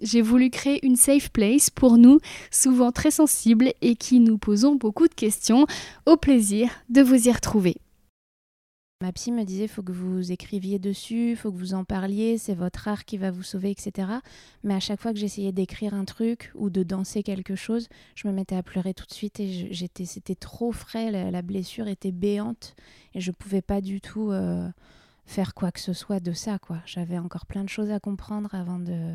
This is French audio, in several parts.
J'ai voulu créer une safe place pour nous, souvent très sensibles et qui nous posons beaucoup de questions. Au plaisir de vous y retrouver. Ma psy me disait faut que vous écriviez dessus, faut que vous en parliez, c'est votre art qui va vous sauver, etc. Mais à chaque fois que j'essayais d'écrire un truc ou de danser quelque chose, je me mettais à pleurer tout de suite et j'étais, c'était trop frais, la, blessure était béante et je pouvais pas du tout euh, faire quoi que ce soit de ça. J'avais encore plein de choses à comprendre avant de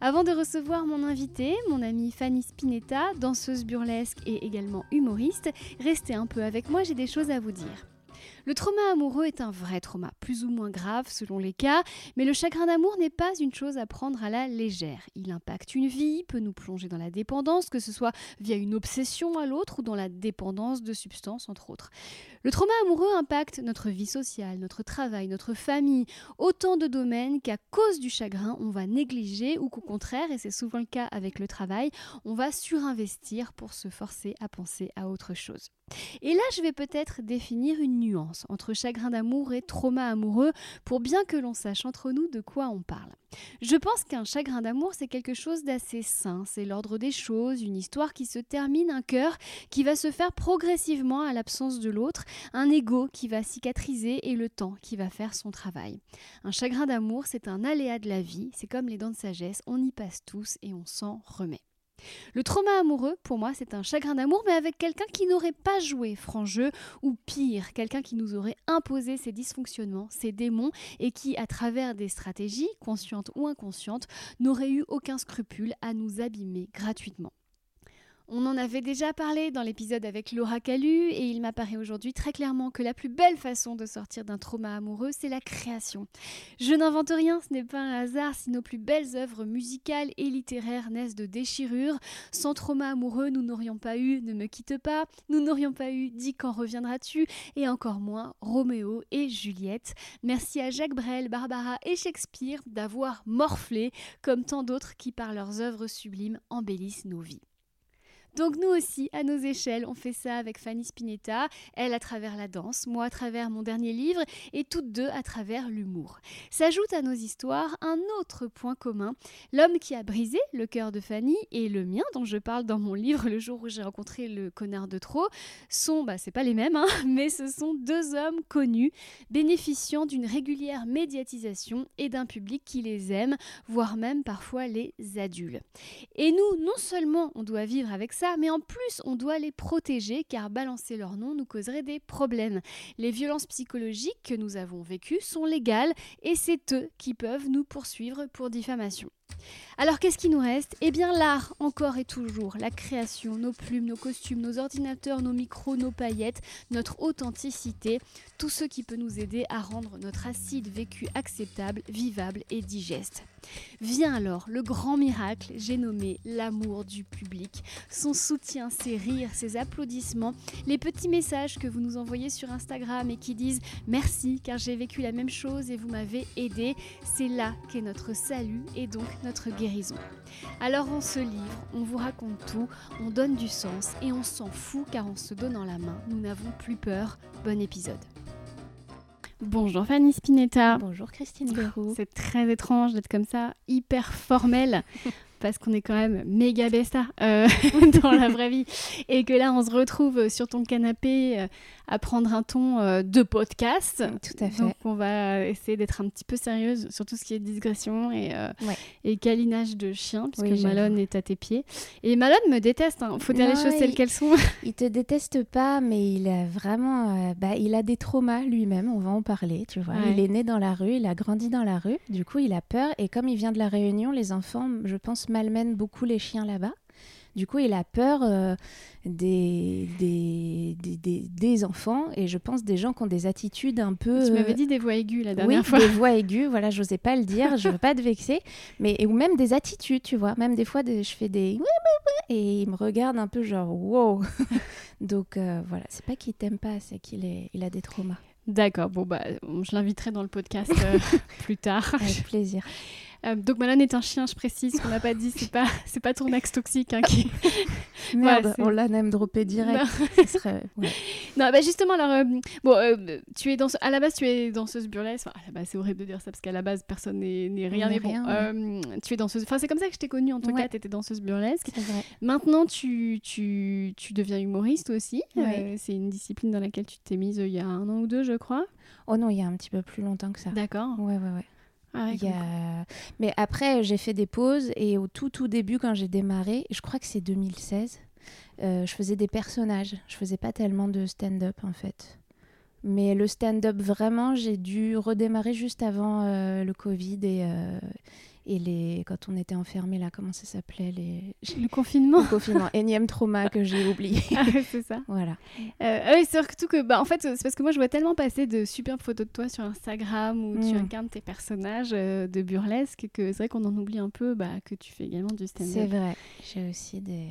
Avant de recevoir mon invité, mon amie Fanny Spinetta, danseuse burlesque et également humoriste, restez un peu avec moi, j'ai des choses à vous dire. Le trauma amoureux est un vrai trauma, plus ou moins grave selon les cas, mais le chagrin d'amour n'est pas une chose à prendre à la légère. Il impacte une vie, peut nous plonger dans la dépendance, que ce soit via une obsession à l'autre ou dans la dépendance de substances entre autres. Le trauma amoureux impacte notre vie sociale, notre travail, notre famille, autant de domaines qu'à cause du chagrin, on va négliger ou qu'au contraire, et c'est souvent le cas avec le travail, on va surinvestir pour se forcer à penser à autre chose. Et là, je vais peut-être définir une nuance entre chagrin d'amour et trauma amoureux pour bien que l'on sache entre nous de quoi on parle. Je pense qu'un chagrin d'amour, c'est quelque chose d'assez sain, c'est l'ordre des choses, une histoire qui se termine, un cœur qui va se faire progressivement à l'absence de l'autre, un ego qui va cicatriser et le temps qui va faire son travail. Un chagrin d'amour, c'est un aléa de la vie, c'est comme les dents de sagesse, on y passe tous et on s'en remet. Le trauma amoureux, pour moi, c'est un chagrin d'amour, mais avec quelqu'un qui n'aurait pas joué franc jeu, ou pire, quelqu'un qui nous aurait imposé ses dysfonctionnements, ses démons, et qui, à travers des stratégies, conscientes ou inconscientes, n'aurait eu aucun scrupule à nous abîmer gratuitement. On en avait déjà parlé dans l'épisode avec Laura Calu et il m'apparaît aujourd'hui très clairement que la plus belle façon de sortir d'un trauma amoureux, c'est la création. Je n'invente rien, ce n'est pas un hasard si nos plus belles œuvres musicales et littéraires naissent de déchirures. Sans trauma amoureux, nous n'aurions pas eu Ne me quitte pas, nous n'aurions pas eu Dis quand reviendras-tu et encore moins Roméo et Juliette. Merci à Jacques Brel, Barbara et Shakespeare d'avoir morflé comme tant d'autres qui par leurs œuvres sublimes embellissent nos vies. Donc nous aussi, à nos échelles, on fait ça avec Fanny Spinetta, elle à travers la danse, moi à travers mon dernier livre, et toutes deux à travers l'humour. S'ajoute à nos histoires un autre point commun, l'homme qui a brisé le cœur de Fanny et le mien, dont je parle dans mon livre le jour où j'ai rencontré le connard de trop, sont, bah c'est pas les mêmes, hein, mais ce sont deux hommes connus, bénéficiant d'une régulière médiatisation et d'un public qui les aime, voire même parfois les adule. Et nous, non seulement on doit vivre avec mais en plus on doit les protéger car balancer leur nom nous causerait des problèmes. Les violences psychologiques que nous avons vécues sont légales et c'est eux qui peuvent nous poursuivre pour diffamation. Alors qu'est-ce qui nous reste? Eh bien l'art, encore et toujours, la création, nos plumes, nos costumes, nos ordinateurs, nos micros, nos paillettes, notre authenticité, tout ce qui peut nous aider à rendre notre acide vécu acceptable, vivable et digeste. Vient alors le grand miracle, j'ai nommé l'amour du public, son soutien, ses rires, ses applaudissements, les petits messages que vous nous envoyez sur Instagram et qui disent merci car j'ai vécu la même chose et vous m'avez aidé, c'est là qu'est notre salut et donc notre guérison. Alors on se livre, on vous raconte tout, on donne du sens et on s'en fout car en se donnant la main, nous n'avons plus peur. Bon épisode. Bonjour Fanny Spinetta. Bonjour Christine Berrou. C'est très étrange d'être comme ça, hyper formelle. parce qu'on est quand même méga besta euh, dans la vraie vie et que là on se retrouve sur ton canapé euh, à prendre un ton euh, de podcast. Tout à fait. Donc on va essayer d'être un petit peu sérieuse sur tout ce qui est digression et, euh, Ouais. et câlinage de chien puisque Oui. Malone est à tes pieds. Et Malone me déteste, hein. faut dire les choses telles il- qu'elles sont. Il te déteste pas, mais il a vraiment, euh, bah, il a des traumas lui-même. On va en parler, tu vois. Ouais. Il est né dans la rue, il a grandi dans la rue. Du coup, il a peur. Et comme il vient de la Réunion, les enfants, je pense, malmènent beaucoup les chiens là-bas. Du coup, il a peur euh, des, des, des, des- des enfants et je pense des gens qui ont des attitudes un peu. tu euh, m'avais dit des voix aiguës la dernière oui, fois. des voix aiguës, voilà, j'osais pas le dire, je veux pas te vexer, mais ou même des attitudes, tu vois, même des fois des- je fais des et il me regarde un peu genre wow. Donc euh, voilà, c'est pas qu'il t'aime pas, c'est qu'il est, il a des traumas. D'accord, bon bah je l'inviterai dans le podcast euh, plus tard. Avec plaisir. Euh, donc Malone est un chien, je précise, ce qu'on n'a pas dit, c'est pas c'est pas toxique hein, qui. Merde, on l'a même droppé direct. Non. Serait- ouais. Non, bah justement, alors, euh, bon, euh, tu es dans, à la base, tu es danseuse burlesque. Enfin, à la base, c'est horrible de dire ça parce qu'à la base, personne n'est n'est rien. Mais bon, euh, tu es danseuse. Enfin, c'est comme ça que je t'ai connue en tout cas. Tu étais danseuse burlesque. C'est vrai. Maintenant, tu, tu, tu deviens humoriste aussi. C'est une discipline dans laquelle tu t'es mise il y a un an ou deux, je crois. Oh non, il y a un petit peu plus longtemps que ça. D'accord. Ouais, ouais, ouais. Ah Il y a- Mais après, j'ai fait des pauses et au tout, tout début, quand j'ai démarré, je crois que c'est 2016, euh, je faisais des personnages. Je faisais pas tellement de stand-up en fait. Mais le stand-up, vraiment, j'ai dû redémarrer juste avant euh, le Covid et, euh, et les... quand on était enfermés là, comment ça s'appelait les... Le confinement. Le confinement, énième trauma que j'ai oublié. Ah c'est ça. voilà. Euh, ah oui, c'est surtout que, bah, en fait, c'est parce que moi, je vois tellement passer de superbes photos de toi sur Instagram où tu Mm. incarnes tes personnages euh, de burlesque que c'est vrai qu'on en oublie un peu bah, que tu fais également du C'est stand-up. vrai. J'ai aussi des...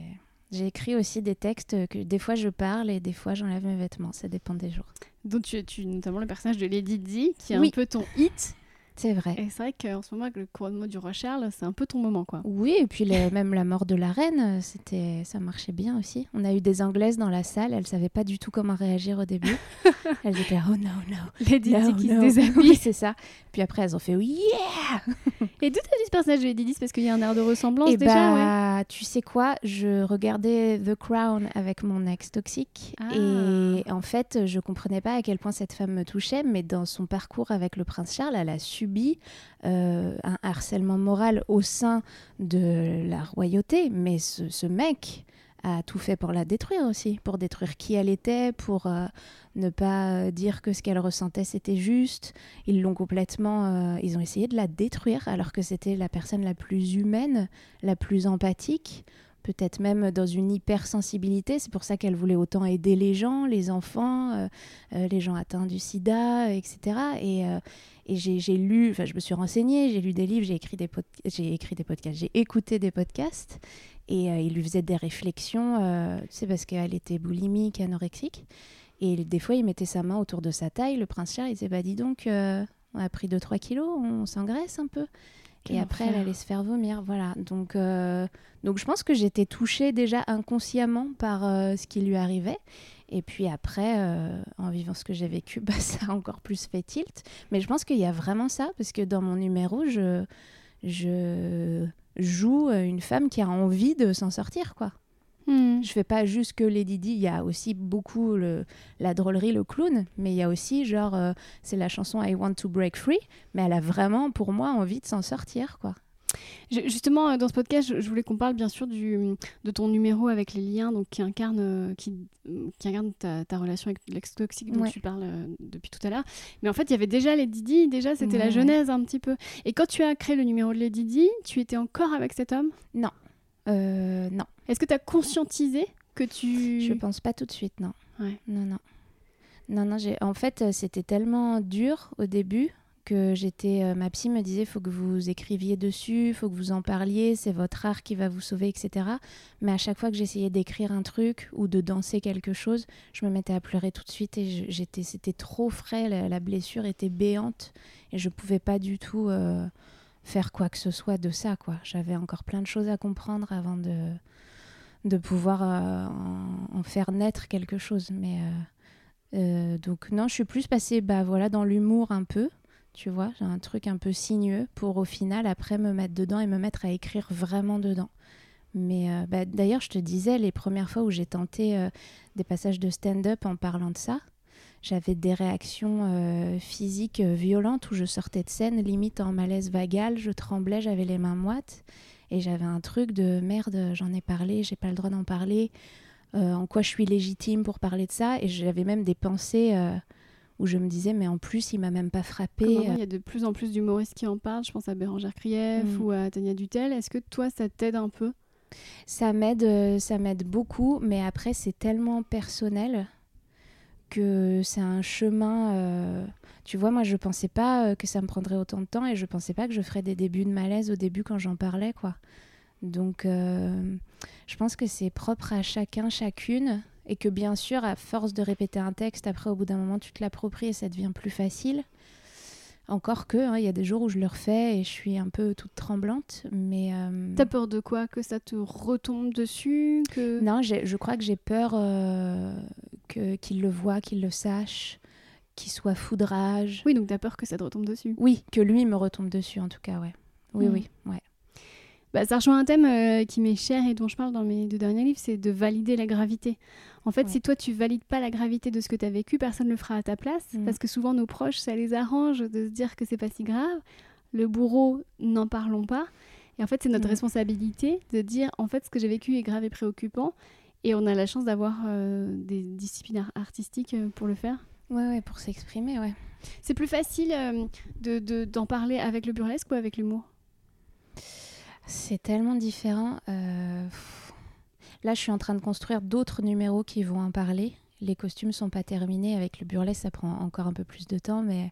J'ai écrit aussi des textes que des fois je parle et des fois j'enlève mes vêtements, ça dépend des jours. Donc, tu, tu notamment le personnage de Lady Di, qui est Oui. un peu ton hit. C'est vrai. Et c'est vrai qu'en ce moment, avec le couronnement du roi Charles, c'est un peu ton moment, quoi. Oui, et puis même la mort de la reine, c'était, ça marchait bien aussi. On a eu des Anglaises dans la salle, elles savaient pas du tout comment réagir au début. elles étaient oh no no. Lady no, Di qui no. se déshabille. Oui, c'est ça. Puis après elles ont fait yeah. Et d'où t'as vu ce personnage de Lady Di parce qu'il y a un air de ressemblance Et déjà, ouais. bah, tu sais quoi, je regardais The Crown avec mon ex toxique Ah. et en fait, je comprenais pas à quel point cette femme me touchait, mais dans son parcours avec le prince Charles, elle a euh, un harcèlement moral au sein de la royauté, mais ce, mec a tout fait pour la détruire aussi, pour détruire qui elle était, pour euh, ne pas euh, dire que ce qu'elle ressentait c'était juste. Ils l'ont complètement, ils ont essayé de la détruire alors que c'était la personne la plus humaine, la plus empathique, peut-être même dans une hypersensibilité. C'est pour ça qu'elle voulait autant aider les gens, les enfants, euh, euh, les gens atteints du sida, etc. Et, euh, j'ai lu, enfin je me suis renseignée, j'ai lu des livres, j'ai écrit des, j'ai écrit des podcasts, j'ai écouté des podcasts. Et il lui faisait des réflexions, sais, parce qu'elle était boulimique, anorexique. Et des fois, il mettait sa main autour de sa taille. Le prince Charles, il disait Bah, dis donc, on a pris 2-3 kilos, on s'engraisse un peu. Et après, elle allait se faire vomir. Voilà. Donc, euh, donc je pense que j'étais touchée déjà inconsciemment par euh, ce qui lui arrivait. Et puis après, euh, en vivant ce que j'ai vécu, bah, ça a encore plus fait tilt. Mais je pense qu'il y a vraiment ça, parce que dans mon numéro, je, je joue une femme qui a envie de s'en sortir, quoi. Hmm. Je fais pas juste que Lady Di, il y a aussi beaucoup le, la drôlerie, le clown, mais il y a aussi genre, euh, c'est la chanson I Want to Break Free, mais elle a vraiment pour moi envie de s'en sortir, quoi. Justement, euh, dans ce podcast, je, voulais qu'on parle bien sûr du, de ton numéro avec les liens, donc qui incarne, euh, qui, qui incarne ta, ta relation avec l'ex toxique dont Ouais. tu parles depuis tout à l'heure. Mais en fait, il y avait déjà les Didi, déjà c'était la genèse un petit peu. Et quand tu as créé le numéro de Lady Di, tu étais encore avec cet homme? Euh, non, Est-ce que tu as conscientisé que tu... je pense pas tout de suite, non. Ouais. Non, non. Non, non, j'ai... en fait, euh, c'était tellement dur au début que j'étais. euh, ma psy me disait faut que vous écriviez dessus, faut que vous en parliez, c'est votre art qui va vous sauver, etc. Mais à chaque fois que j'essayais d'écrire un truc ou de danser quelque chose, je me mettais à pleurer tout de suite et j'étais, c'était trop frais, la, la blessure était béante et je pouvais pas du tout euh, faire quoi que ce soit de ça, quoi. J'avais encore plein de choses à comprendre avant de de pouvoir euh, en, faire naître quelque chose. Mais euh, euh, donc non, je suis plus passée bah, voilà, dans l'humour un peu, tu vois. J'ai un truc un peu sinueux pour au final après me mettre dedans et me mettre à écrire vraiment dedans. Mais bah, d'ailleurs, je te disais, les premières fois où j'ai tenté des passages de stand-up en parlant de ça, j'avais des réactions euh, physiques violentes où je sortais de scène limite en malaise vagal, je tremblais, j'avais les mains moites et j'avais un truc de merde, j'en ai parlé, j'ai pas le droit d'en parler, en quoi je suis légitime pour parler de ça et j'avais même des pensées où je me disais, mais en plus, il m'a même pas frappé. Il y a de plus en plus d'humoristes qui en parlent. Je pense à Bérangère Krief mm. ou à Tania Dutel. Est-ce que toi, ça t'aide un peu? Ça m'aide, euh, ça m'aide beaucoup, mais après, c'est tellement personnel que c'est un chemin. Euh, tu vois, moi, je pensais pas euh, que ça me prendrait autant de temps et je pensais pas que je ferais des débuts de malaise au début quand j'en parlais, quoi. Donc, je pense que c'est propre à chacun, chacune et que bien sûr, à force de répéter un texte, après, au bout d'un moment, tu te l'appropries et ça devient plus facile. Encore que, hein, il y a des jours où je le refais et je suis un peu toute tremblante, mais... Euh... T'as peur de quoi? Que ça te retombe dessus? Que... Non, je crois que j'ai peur euh, que, qu'il le voit, qu'il le sache, qu'il soit foudrage. Oui, donc t'as peur que ça te retombe dessus Oui, que lui me retombe dessus, en tout cas, ouais. Oui, hmm. oui, ouais. Bah, ça rejoint un thème euh, qui m'est cher et dont je parle dans mes deux derniers livres, c'est de valider la gravité. En fait, si toi tu valides pas la gravité de ce que tu as vécu, personne ne le fera à ta place. Mm. Parce que souvent nos proches, ça les arrange de se dire que c'est pas si grave. Le bourreau, n'en parlons pas. Et en fait, c'est notre mm. responsabilité de dire en fait ce que j'ai vécu est grave et préoccupant. Et on a la chance d'avoir euh, des disciplines artistiques euh, pour le faire. Ouais, ouais, pour s'exprimer, ouais. C'est plus facile euh, de, d'en parler avec le burlesque ou avec l'humour? C'est tellement différent. Là, je suis en train de construire d'autres numéros qui vont en parler. Les costumes sont pas terminés. Avec le burlesque, ça prend encore un peu plus de temps, mais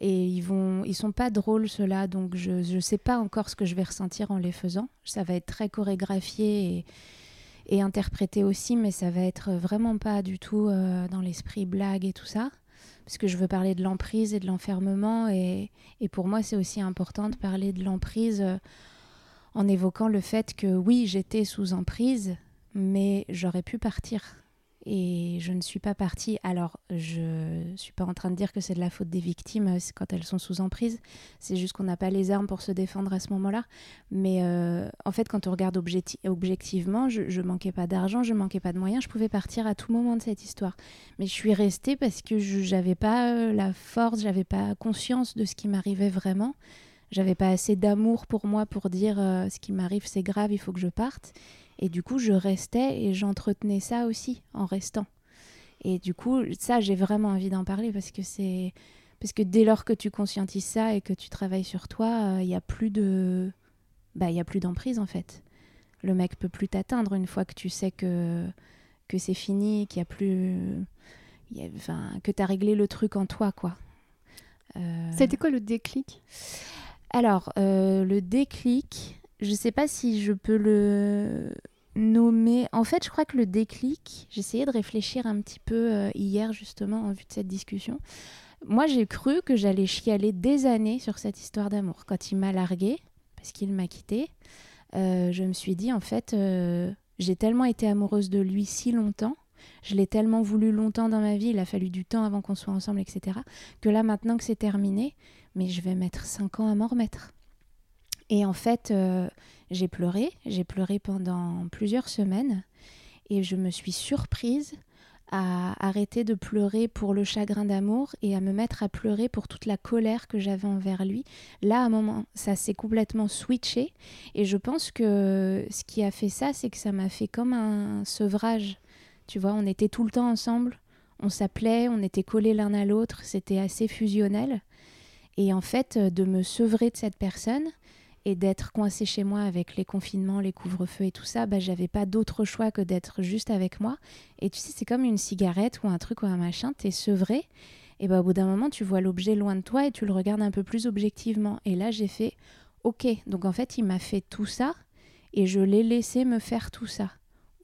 et ils vont, sont pas drôles ceux-là, donc je ne sais pas encore ce que je vais ressentir en les faisant. Ça va être très chorégraphié et, interprété aussi, mais ça va être vraiment pas du tout euh, dans l'esprit blague et tout ça, parce que je veux parler de l'emprise et de l'enfermement, et, et, pour moi c'est aussi important de parler de l'emprise euh, en évoquant le fait que oui, j'étais sous emprise, mais j'aurais pu partir. Et je ne suis pas partie. Alors, je ne suis pas en train de dire que c'est de la faute des victimes euh, quand elles sont sous emprise. C'est juste qu'on n'a pas les armes pour se défendre à ce moment-là. Mais euh, en fait, quand on regarde objectivement, je, ne manquais pas d'argent, je manquais pas de moyens. Je pouvais partir à tout moment de cette histoire. Mais je suis restée parce que je n'avais pas euh, la force, j'avais pas conscience de ce qui m'arrivait vraiment. J'avais pas assez d'amour pour moi pour dire ce qui m'arrive, c'est grave, il faut que je parte. Et du coup, je restais et j'entretenais ça aussi en restant. Et du coup, ça, j'ai vraiment envie d'en parler parce que c'est parce que dès lors que tu conscientises ça et que tu travailles sur toi, il euh, n'y a plus de bah il y a plus d'emprise en fait. Le mec peut plus t'atteindre une fois que tu sais que que c'est fini, qu'il y a plus enfin que tu as réglé le truc en toi quoi. Euh... C'était quoi le déclic? Alors, euh, le déclic, je ne sais pas si je peux le nommer. En fait, je crois que le déclic, j'essayais de réfléchir un petit peu euh, hier justement en vue de cette discussion. Moi, j'ai cru que j'allais chialer des années sur cette histoire d'amour. Quand il m'a largué, parce qu'il m'a quitté, euh, je me suis dit en fait, euh, j'ai tellement été amoureuse de lui si longtemps, je l'ai tellement voulu longtemps dans ma vie, il a fallu du temps avant qu'on soit ensemble, etc., que là maintenant que c'est terminé, mais je vais mettre cinq ans à m'en remettre. Et en fait, j'ai pleuré, j'ai pleuré pendant plusieurs semaines et je me suis surprise à arrêter de pleurer pour le chagrin d'amour et à me mettre à pleurer pour toute la colère que j'avais envers lui. Là, à un moment, ça s'est complètement switché et je pense que ce qui a fait ça, c'est que ça m'a fait comme un sevrage. Tu vois, on était tout le temps ensemble, on s'appelait, on était collés l'un à l'autre, c'était assez fusionnel. Et en fait, de me sevrer de cette personne, et d'être coincée chez moi avec les confinements, les couvre-feux et tout ça, bah, j'avais pas d'autre choix que d'être juste avec moi. Et tu sais, c'est comme une cigarette ou un truc ou un machin, t'es sevré. Et bah, au bout d'un moment, tu vois l'objet loin de toi et tu le regardes un peu plus objectivement. Et là, j'ai fait OK. Donc en fait, il m'a fait tout ça et je l'ai laissé me faire tout ça.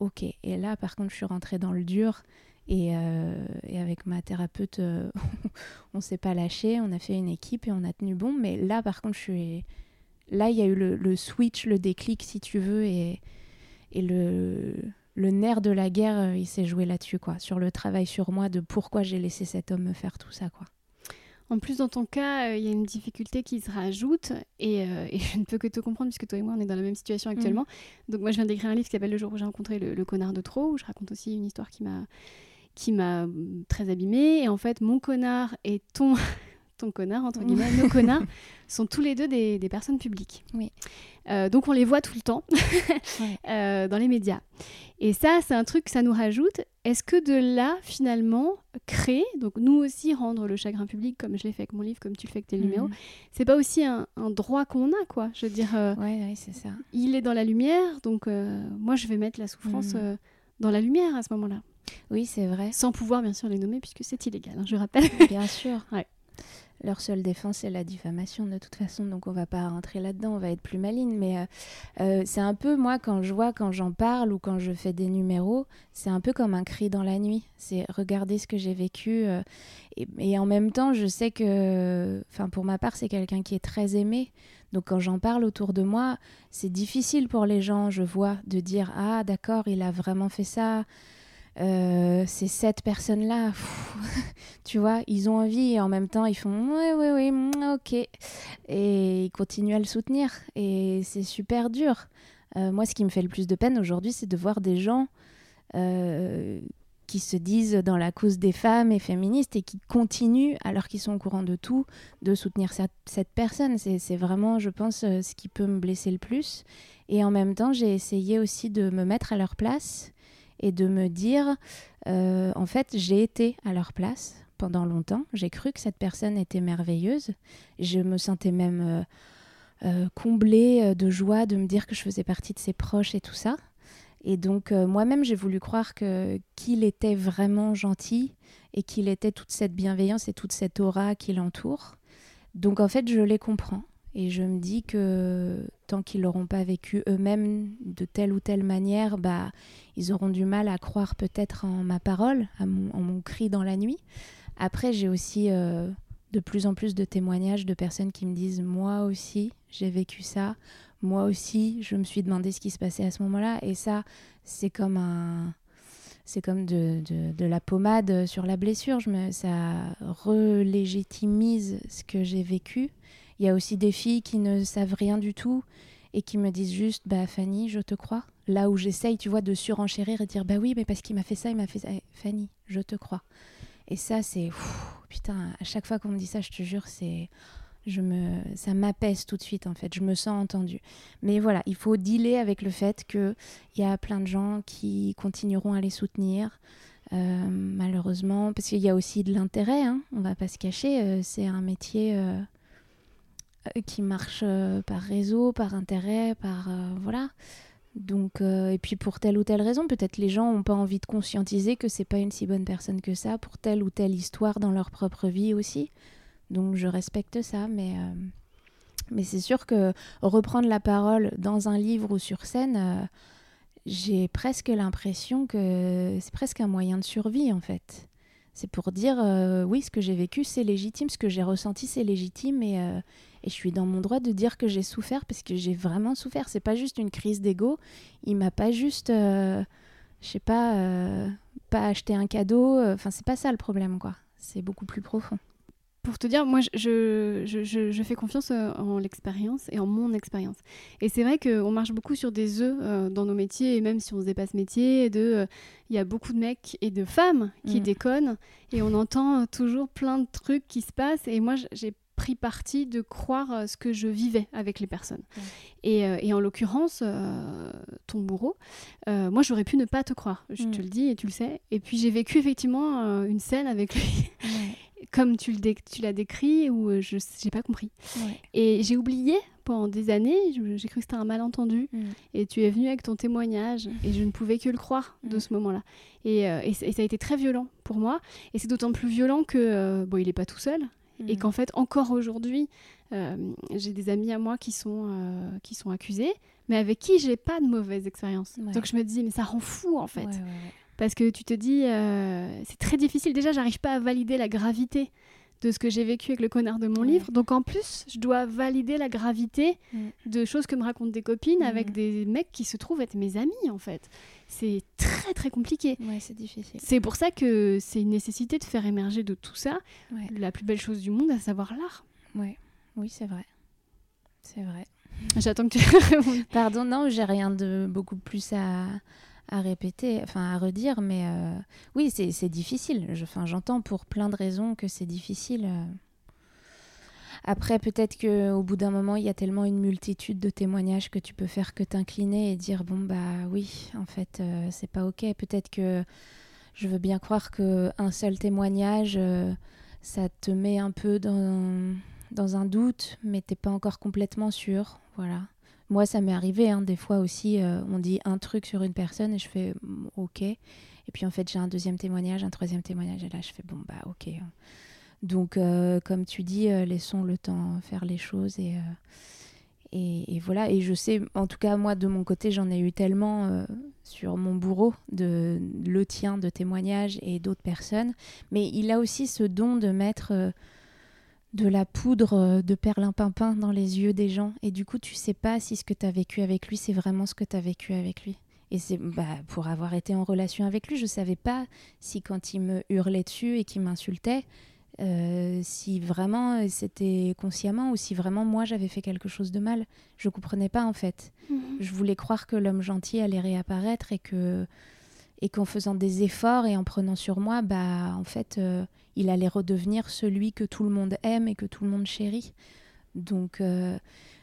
OK. Et là, par contre, je suis rentrée dans le dur. Et, euh, avec ma thérapeute, euh, on s'est pas lâché, on a fait une équipe et on a tenu bon. Mais là, par contre, je suis, là, il y a eu le, switch, le déclic, si tu veux, et, et le, le nerf de la guerre, euh, il s'est joué là-dessus, quoi, sur le travail sur moi de pourquoi j'ai laissé cet homme me faire tout ça, quoi. En plus, dans ton cas, euh, il y a une difficulté qui se rajoute et, euh, et, je ne peux que te comprendre puisque toi et moi, on est dans la même situation actuellement. Mm. Donc moi, je viens d'écrire un livre qui s'appelle Le jour où j'ai rencontré le, connard de trop, où je raconte aussi une histoire qui m'a qui m'a mm, très abîmée. Et en fait, mon connard et ton ton connard, entre guillemets, nos connards, sont tous les deux des, personnes publiques. Oui. Euh, donc on les voit tout le temps euh, dans les médias. Et ça, c'est un truc que ça nous rajoute. Est-ce que de là, finalement, créer, donc nous aussi rendre le chagrin public, comme je l'ai fait avec mon livre, comme tu le fais avec tes mhm. numéros, c'est pas aussi un, droit qu'on a, quoi Je veux dire, euh, ouais, c'est ça. il est dans la lumière, donc moi je vais mettre la souffrance mhm. dans la lumière à ce moment-là. Oui, c'est vrai. Sans pouvoir bien sûr les nommer puisque c'est illégal, hein, je rappelle. Bien sûr. ouais leur seule défense c'est la diffamation de toute façon, donc on va pas rentrer là-dedans, on va être plus maligne. Mais euh, euh, c'est un peu moi quand je vois, quand j'en parle ou quand je fais des numéros, c'est un peu comme un cri dans la nuit. C'est regarder ce que j'ai vécu euh, et, en même temps je sais que, enfin pour ma part c'est quelqu'un qui est très aimé. Donc quand j'en parle autour de moi, c'est difficile pour les gens, je vois, de dire ah d'accord il a vraiment fait ça. Euh, ces sept personnes-là, tu vois, ils ont envie et en même temps ils font oui, oui, oui, mm, ok. Et ils continuent à le soutenir et c'est super dur. Euh, moi, ce qui me fait le plus de peine aujourd'hui, c'est de voir des gens euh, qui se disent dans la cause des femmes et féministes et qui continuent, alors qu'ils sont au courant de tout, de soutenir cette, cette personne. C'est vraiment, je pense, ce qui peut me blesser le plus. Et en même temps, j'ai essayé aussi de me mettre à leur place et de me dire, euh, en fait, j'ai été à leur place pendant longtemps. J'ai cru que cette personne était merveilleuse. Je me sentais même euh, euh, comblée de joie de me dire que je faisais partie de ses proches et tout ça. Et donc moi-même, j'ai voulu croire qu'il était vraiment gentil et qu'il était toute cette bienveillance et toute cette aura qui l'entoure. Donc en fait, je les comprends. Et je me dis que tant qu'ils l'auront pas vécu eux-mêmes de telle ou telle manière, bah, ils auront du mal à croire peut-être en ma parole, en mon cri dans la nuit. Après, j'ai aussi euh, de plus en plus de témoignages de personnes qui me disent Moi aussi, j'ai vécu ça. Moi aussi, je me suis demandé ce qui se passait à ce moment-là. Et ça, c'est comme un. C'est comme de, la pommade sur la blessure. Ça relégitimise ce que j'ai vécu il y a aussi des filles qui ne savent rien du tout et qui me disent juste bah Fanny, je te crois. Là où j'essaye, tu vois, de surenchérir et dire bah oui, mais parce qu'il m'a fait ça, il m'a fait ça. Eh, Fanny, je te crois. Et ça, c'est putain. À chaque fois qu'on me dit ça, je te jure, c'est je me ça m'apaise tout de suite en fait. Je me sens entendue. Mais voilà, il faut dealer avec le fait que il y a plein de gens qui continueront à les soutenir. Euh, malheureusement, parce qu'il y a aussi de l'intérêt, hein, on va pas se cacher, euh, c'est un métier euh, qui marche euh, par réseau, par intérêt, par euh, voilà. Donc et puis pour telle ou telle raison, peut-être les gens n'ont pas envie de conscientiser que c'est pas une si bonne personne que ça pour telle ou telle histoire dans leur propre vie aussi. Donc je respecte ça, mais mais c'est sûr que reprendre la parole dans un livre ou sur scène, j'ai presque l'impression que c'est presque un moyen de survie en fait. C'est pour dire oui, ce que j'ai vécu, c'est légitime, ce que j'ai ressenti, c'est légitime et, et je suis dans mon droit de dire que j'ai souffert parce que j'ai vraiment souffert. C'est pas juste une crise d'ego. Il m'a pas juste, euh, je sais pas, euh, pas acheté un cadeau. Enfin, c'est pas ça le problème, quoi. C'est beaucoup plus profond. Pour te dire, moi, je, je, je, je fais confiance euh, en l'expérience et en mon expérience. Et c'est vrai qu'on marche beaucoup sur des œufs dans nos métiers, et même si on faisait pas ce métier, de, il y a beaucoup de mecs et de femmes qui mm. déconnent, et on entend toujours plein de trucs qui se passent. Et moi, j'ai pris parti de croire euh, ce que je vivais avec les personnes. Et, euh, et, en l'occurrence, euh, ton bourreau, moi j'aurais pu ne pas te croire, je te mm. le dis et tu le sais. Et puis j'ai vécu effectivement une scène avec lui. comme tu l'as décrit, où je n'ai pas compris. Et j'ai oublié pendant des années, j'ai cru que c'était un malentendu. Mm. Et tu es venu avec ton témoignage, et je ne pouvais que le croire de mm. ce moment-là. Et, et, ça a été très violent pour moi. Et c'est d'autant plus violent que, bon, il n'est pas tout seul, et mm. qu'en fait, encore aujourd'hui, euh, j'ai des amis à moi qui sont, euh, qui sont accusés, mais avec qui j'ai pas de mauvaise expérience. Donc je me dis, mais ça rend fou en fait. Parce que tu te dis, euh, c'est très difficile. Déjà, j'arrive pas à valider la gravité de ce que j'ai vécu avec le connard de mon livre. Donc en plus, je dois valider la gravité de choses que me racontent des copines avec des mecs qui se trouvent être mes amis en fait. C'est très très compliqué. Ouais, c'est difficile. C'est pour ça que c'est une nécessité de faire émerger de tout ça la plus belle chose du monde, à savoir l'art. Ouais. Oui, c'est vrai. C'est vrai. J'attends que tu répondes. Pardon, non, j'ai rien de beaucoup plus à, à répéter, enfin à redire, mais euh, oui, c'est difficile. Je- j'entends pour plein de raisons que c'est difficile. euh. Après, peut-être que au bout d'un moment, il y a tellement une multitude de témoignages que tu peux faire que t'incliner et dire bon bah oui, en fait, euh, c'est pas ok. Peut-être que je veux bien croire que un seul témoignage, ça te met un peu dans dans un doute, mais t'es pas encore complètement sûr. Voilà. Moi, ça m'est arrivé hein, des fois aussi. euh, on dit un truc sur une personne et je fais mm, ok. Et puis en fait, j'ai un deuxième témoignage, un troisième témoignage et là, je fais bon bah ok. Donc, euh, comme tu dis, euh, laissons le temps faire les choses et, voilà. Et je sais, en tout cas, moi, de mon côté, j'en ai eu tellement sur mon bourreau, de, le tien, de témoignages et d'autres personnes. Mais il a aussi ce don de mettre de la poudre euh, de perlimpinpin dans les yeux des gens. Et du coup, tu sais pas si ce que tu as vécu avec lui, c'est vraiment ce que tu as vécu avec lui. Et c'est bah, pour avoir été en relation avec lui, je savais pas si quand il me hurlait dessus et qu'il m'insultait, euh, si vraiment euh, c'était consciemment ou si vraiment moi j'avais fait quelque chose de mal. Je comprenais pas en fait. Je voulais croire que l'homme gentil allait réapparaître et que et qu'en faisant des efforts et en prenant sur moi, bah en fait, euh, il allait redevenir celui que tout le monde aime et que tout le monde chérit. Donc, euh,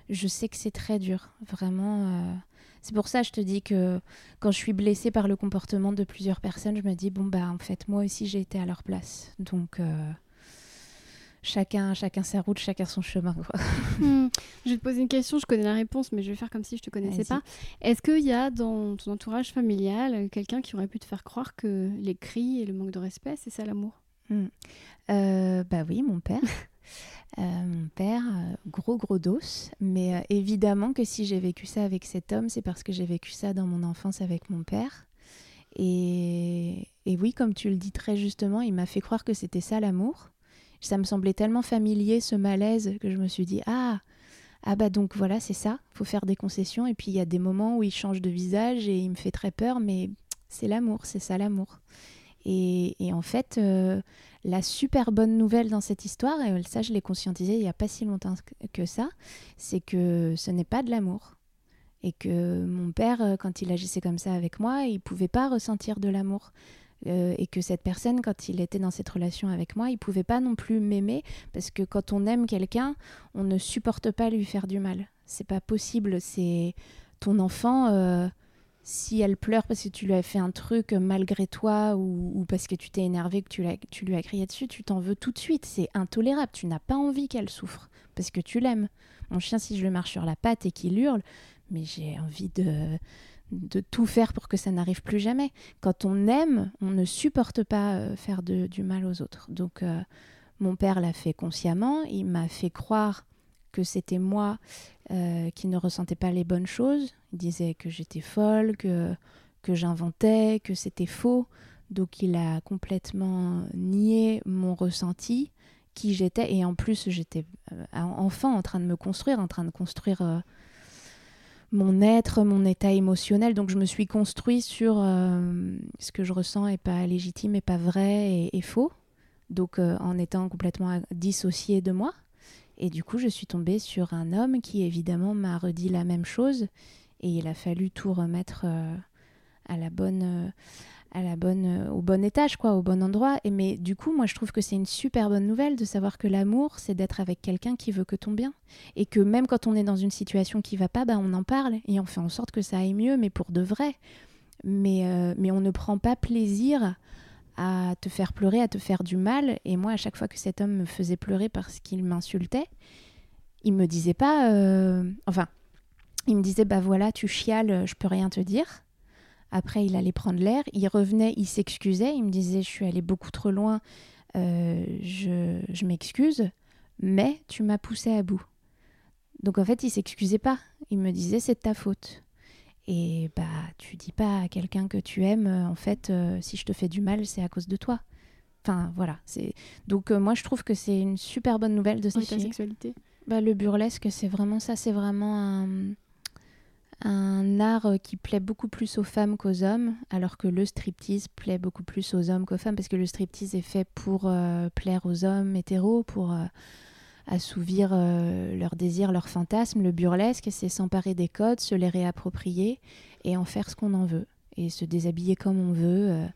je sais que c'est très dur, vraiment. euh. C'est pour ça que je te dis que quand je suis blessée par le comportement de plusieurs personnes, je me dis bon bah en fait moi aussi j'ai été à leur place. Donc euh, chacun chacun sa route, chacun son chemin. quoi. Hmm. Je vais te poser une question, je connais la réponse, mais je vais faire comme si je te connaissais pas. Est-ce qu'il y a dans ton entourage familial quelqu'un qui aurait pu te faire croire que les cris et le manque de respect, c'est ça l'amour? Euh, bah oui, mon père. Euh, mon père, euh, gros gros dos. Mais euh, évidemment que si j'ai vécu ça avec cet homme, c'est parce que j'ai vécu ça dans mon enfance avec mon père. Et, et oui, comme tu le dis très justement, il m'a fait croire que c'était ça l'amour. Ça me semblait tellement familier ce malaise que je me suis dit ah ah bah donc voilà c'est ça, faut faire des concessions. Et puis il y a des moments où il change de visage et il me fait très peur, mais c'est l'amour, c'est ça l'amour. Et, en fait, euh, la super bonne nouvelle dans cette histoire, et ça je l'ai conscientisé il n'y a pas si longtemps que- ça, c'est que ce n'est pas de l'amour. Et que mon père, euh, quand il agissait comme ça avec moi, il pouvait pas ressentir de l'amour. Euh, et que cette personne, quand il était dans cette relation avec moi, il pouvait pas non plus m'aimer parce que quand on aime quelqu'un, on ne supporte pas lui faire du mal. C'est pas possible. C'est ton enfant. Si elle pleure parce que tu lui as fait un truc malgré toi ou, parce que tu t'es énervé, que tu, lui as crié dessus, tu t'en veux tout de suite. C'est intolérable. Tu n'as pas envie qu'elle souffre parce que tu l'aimes. Mon chien, si je le marche sur la patte et qu'il hurle, mais j'ai envie de, de tout faire pour que ça n'arrive plus jamais. Quand on aime, on ne supporte pas euh, faire du mal aux autres. Donc, euh, mon père l'a fait consciemment. Il m'a fait croire que c'était moi euh, qui ne ressentais pas les bonnes choses. Il disait que j'étais folle, que, que j'inventais, que c'était faux. Donc il a complètement nié mon ressenti, qui j'étais. Et en plus, j'étais euh, enfant en train de me construire, en train de construire euh, mon être, mon état émotionnel. Donc je me suis construit sur ce que je ressens est pas légitime, et pas vrai et, et faux. Donc en étant complètement dissociée de moi. Et du coup, je suis tombée sur un homme qui évidemment m'a redit la même chose. Et il a fallu tout remettre euh, à la bonne, euh, à la bonne, euh, au bon étage, quoi, au bon endroit. Et mais du coup, moi, je trouve que c'est une super bonne nouvelle de savoir que l'amour, c'est d'être avec quelqu'un qui veut que ton bien, et que même quand on est dans une situation qui va pas, bah, on en parle et on fait en sorte que ça aille mieux, mais pour de vrai. Mais, mais on ne prend pas plaisir à te faire pleurer, à te faire du mal. Et moi, à chaque fois que cet homme me faisait pleurer parce qu'il m'insultait, il me disait pas, euh, enfin, il me disait bah voilà, tu chiales, je peux rien te dire. Après, il allait prendre l'air, il revenait, il s'excusait, il me disait je suis allée beaucoup trop loin, euh, je, je m'excuse, mais tu m'as poussé à bout. Donc en fait, il s'excusait pas. Il me disait c'est de ta faute. Et bah, tu dis pas à quelqu'un que tu aimes, euh, en fait, euh, si je te fais du mal, c'est à cause de toi. Enfin, voilà. C'est donc moi je trouve que c'est une super bonne nouvelle de cette sexualité. Bah, le burlesque, c'est vraiment ça. C'est vraiment un, un art qui plaît beaucoup plus aux femmes qu'aux hommes, alors que le striptease plaît beaucoup plus aux hommes qu'aux femmes, parce que le striptease est fait pour plaire aux hommes hétéros, pour assouvir euh, leurs désirs, leurs fantasmes. Le burlesque, c'est s'emparer des codes, se les réapproprier et en faire ce qu'on en veut. Et se déshabiller comme on veut, euh,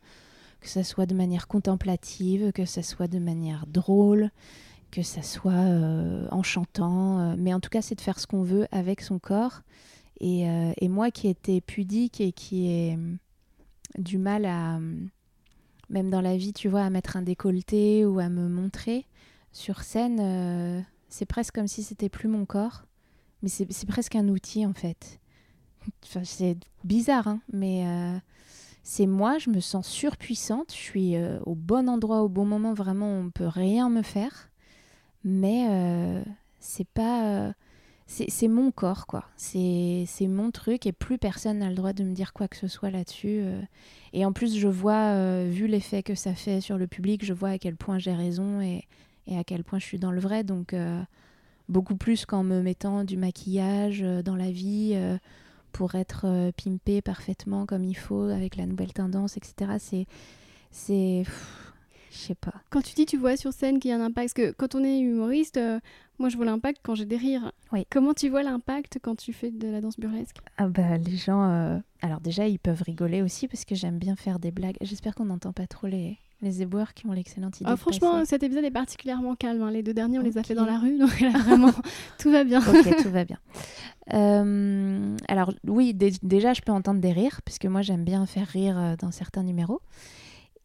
que ça soit de manière contemplative, que ça soit de manière drôle, que ça soit euh, en chantant. mais en tout cas, c'est de faire ce qu'on veut avec son corps. Et, et, moi qui étais pudique et qui ai du mal à, même dans la vie, tu vois, à mettre un décolleté ou à me montrer, sur scène, euh, c'est presque comme si c'était plus mon corps, mais c'est presque un outil en fait. C'est bizarre, hein, mais euh, c'est moi, je me sens surpuissante, je suis euh, au bon endroit au bon moment, vraiment, on peut rien me faire, mais c'est pas. c'est mon corps, quoi. C'est mon truc et plus personne n'a le droit de me dire quoi que ce soit là-dessus. Et en plus, je vois, vu l'effet que ça fait sur le public, je vois à quel point j'ai raison et, et à quel point je suis dans le vrai. Donc, euh, beaucoup plus qu'en me mettant du maquillage euh, dans la vie euh, pour être pimpé parfaitement comme il faut avec la nouvelle tendance, etc. C'est. c'est je sais pas. Quand tu dis tu vois sur scène qu'il y a un impact, parce que quand on est humoriste, moi je vois l'impact quand j'ai des rires. Oui. Comment tu vois l'impact quand tu fais de la danse burlesque? Ah bah les gens, alors déjà ils peuvent rigoler aussi parce que j'aime bien faire des blagues. J'espère qu'on n'entend pas trop les, les éboueurs qui ont l'excellente idée. Ah, franchement, cet épisode est particulièrement calme. Hein. Les deux derniers, on les a fait dans la rue, donc vraiment, tout va bien. ok, tout va bien. Euh, alors, oui, déjà, je peux entendre des rires, puisque moi, j'aime bien faire rire euh, dans certains numéros.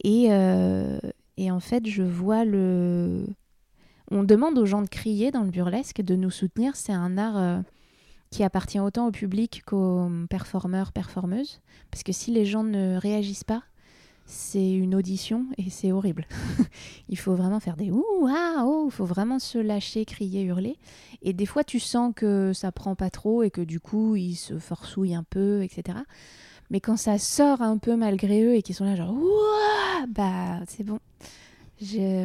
Et, euh, et en fait, je vois le. On demande aux gens de crier dans le burlesque, de nous soutenir. C'est un art qui appartient autant au public qu'aux performeurs, performeuses. Parce que si les gens ne réagissent pas, c'est une audition et c'est horrible. il faut vraiment faire des ouh, ah, oh, il faut vraiment se lâcher, crier, hurler. Et des fois, tu sens que ça prend pas trop et que du coup, ils se forcouillent un peu, etc. Mais quand ça sort un peu malgré eux et qu'ils sont là, genre, ouah, bah, c'est bon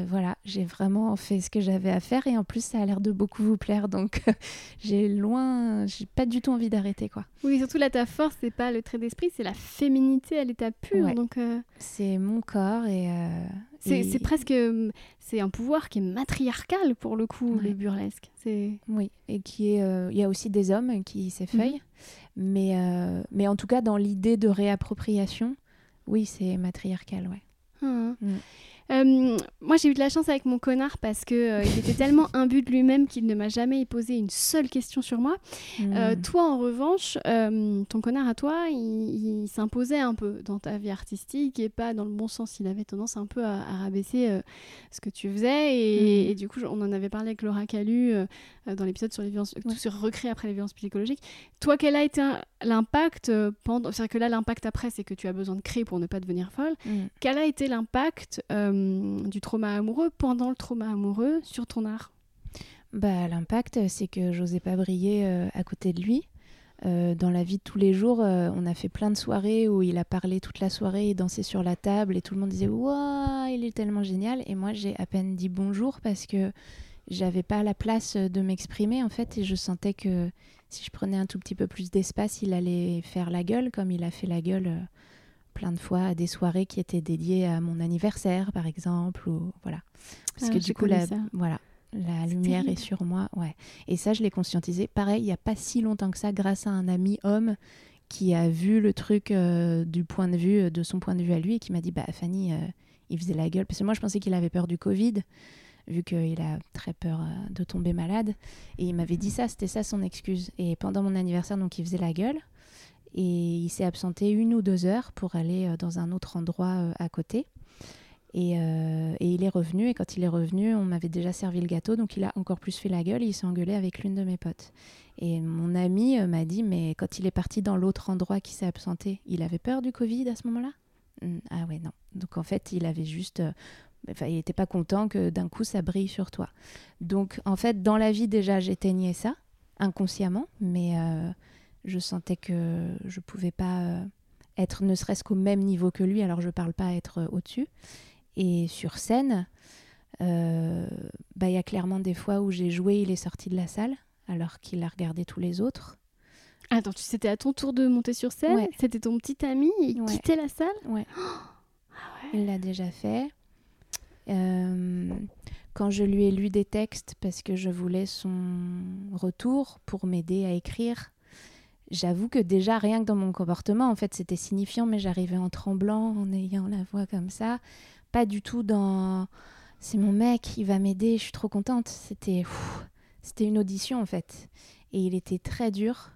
voilà, j'ai vraiment fait ce que j'avais à faire et en plus ça a l'air de beaucoup vous plaire donc j'ai loin, j'ai pas du tout envie d'arrêter quoi. Oui, surtout là ta force c'est pas le trait d'esprit, c'est la féminité à l'état pur donc. Euh, c'est mon corps et. Euh, c'est presque c'est un pouvoir qui est matriarcal pour le coup les burlesques. C'est. Oui et qui est euh, il y a aussi des hommes qui s'effeuillent mhm. mais mais en tout cas dans l'idée de réappropriation oui c'est matriarcal ouais. Mmh. Mmh. Euh, moi, j'ai eu de la chance avec mon connard parce que euh, il était tellement imbu de lui-même qu'il ne m'a jamais posé une seule question sur moi. Euh, hmm. toi, en revanche, ton connard à toi, il, s'imposait un peu dans ta vie artistique et pas dans le bon sens. Il avait tendance un peu à, rabaisser ce que tu faisais et, hmm. du coup, on en avait parlé avec Laura Calu dans l'épisode sur les violences, tout sur recréer après les violences psychologiques. Toi, quel a été l'impact pendant C'est-à-dire que là, l'impact après, c'est que tu as besoin de créer pour ne pas devenir folle. Hmm. Quel a été l'impact euh, du trauma amoureux pendant le trauma amoureux sur ton art? Bah, L'impact, c'est que j'osais pas briller euh, à côté de lui. Euh, dans la vie de tous les jours, on a fait plein de soirées où il a parlé toute la soirée et dansé sur la table et tout le monde disait Waouh, il est tellement génial. Et moi, j'ai à peine dit bonjour parce que j'avais pas la place de m'exprimer en fait et je sentais que si je prenais un tout petit peu plus d'espace, il allait faire la gueule comme il a fait la gueule plein de fois à des soirées qui étaient dédiées à mon anniversaire, par exemple, ou voilà. Parce ah, que du coup, la, voilà, la lumière est sur moi, ouais. Et ça, je l'ai conscientisé. Pareil, il n'y a pas si longtemps que ça, grâce à un ami homme qui a vu le truc euh, du point de vue, euh, de son point de vue à lui, et qui m'a dit, bah Fanny, euh, il faisait la gueule. Parce que moi, je pensais qu'il avait peur du Covid, vu qu'il a très peur de tomber malade. Et il m'avait dit ça, c'était ça son excuse. Et pendant mon anniversaire, donc, il faisait la gueule. Et il s'est absenté une ou deux heures pour aller euh, dans un autre endroit euh, à côté. Euh, et, il est revenu, et quand il est revenu, on m'avait déjà servi le gâteau, donc il a encore plus fait la gueule, il s'est engueulé avec l'une de mes potes. Et mon ami m'a dit, mais quand il est parti dans l'autre endroit qui s'est absenté, il avait peur du Covid à ce moment-là? Hmm, Ah ouais, non. Donc en fait, il avait juste... Enfin, il n'était pas content que d'un coup ça brille sur toi. Donc en fait, dans la vie déjà, j'éteignais ça, inconsciemment, mais je sentais que je pouvais pas euh, être ne serait-ce qu'au même niveau que lui, alors je parle pas être euh, au-dessus. Et sur scène, euh, bah, il y a clairement des fois où j'ai joué, il est sorti de la salle alors qu'il a regardé tous les autres. Attends, tu c'était à ton tour de monter sur scène? Ouais. C'était ton petit ami Il Ouais. quittait la salle? Ouais. Ah Il l'a déjà fait. Euh, quand je lui ai lu des textes parce que je voulais son retour pour m'aider à écrire, j'avoue que déjà rien que dans mon comportement, en fait, c'était signifiant, mais j'arrivais en tremblant, en ayant la voix comme ça, pas du tout dans c'est mon mec, il va m'aider, je suis trop contente. C'était c'était une audition en fait, et il était très dur.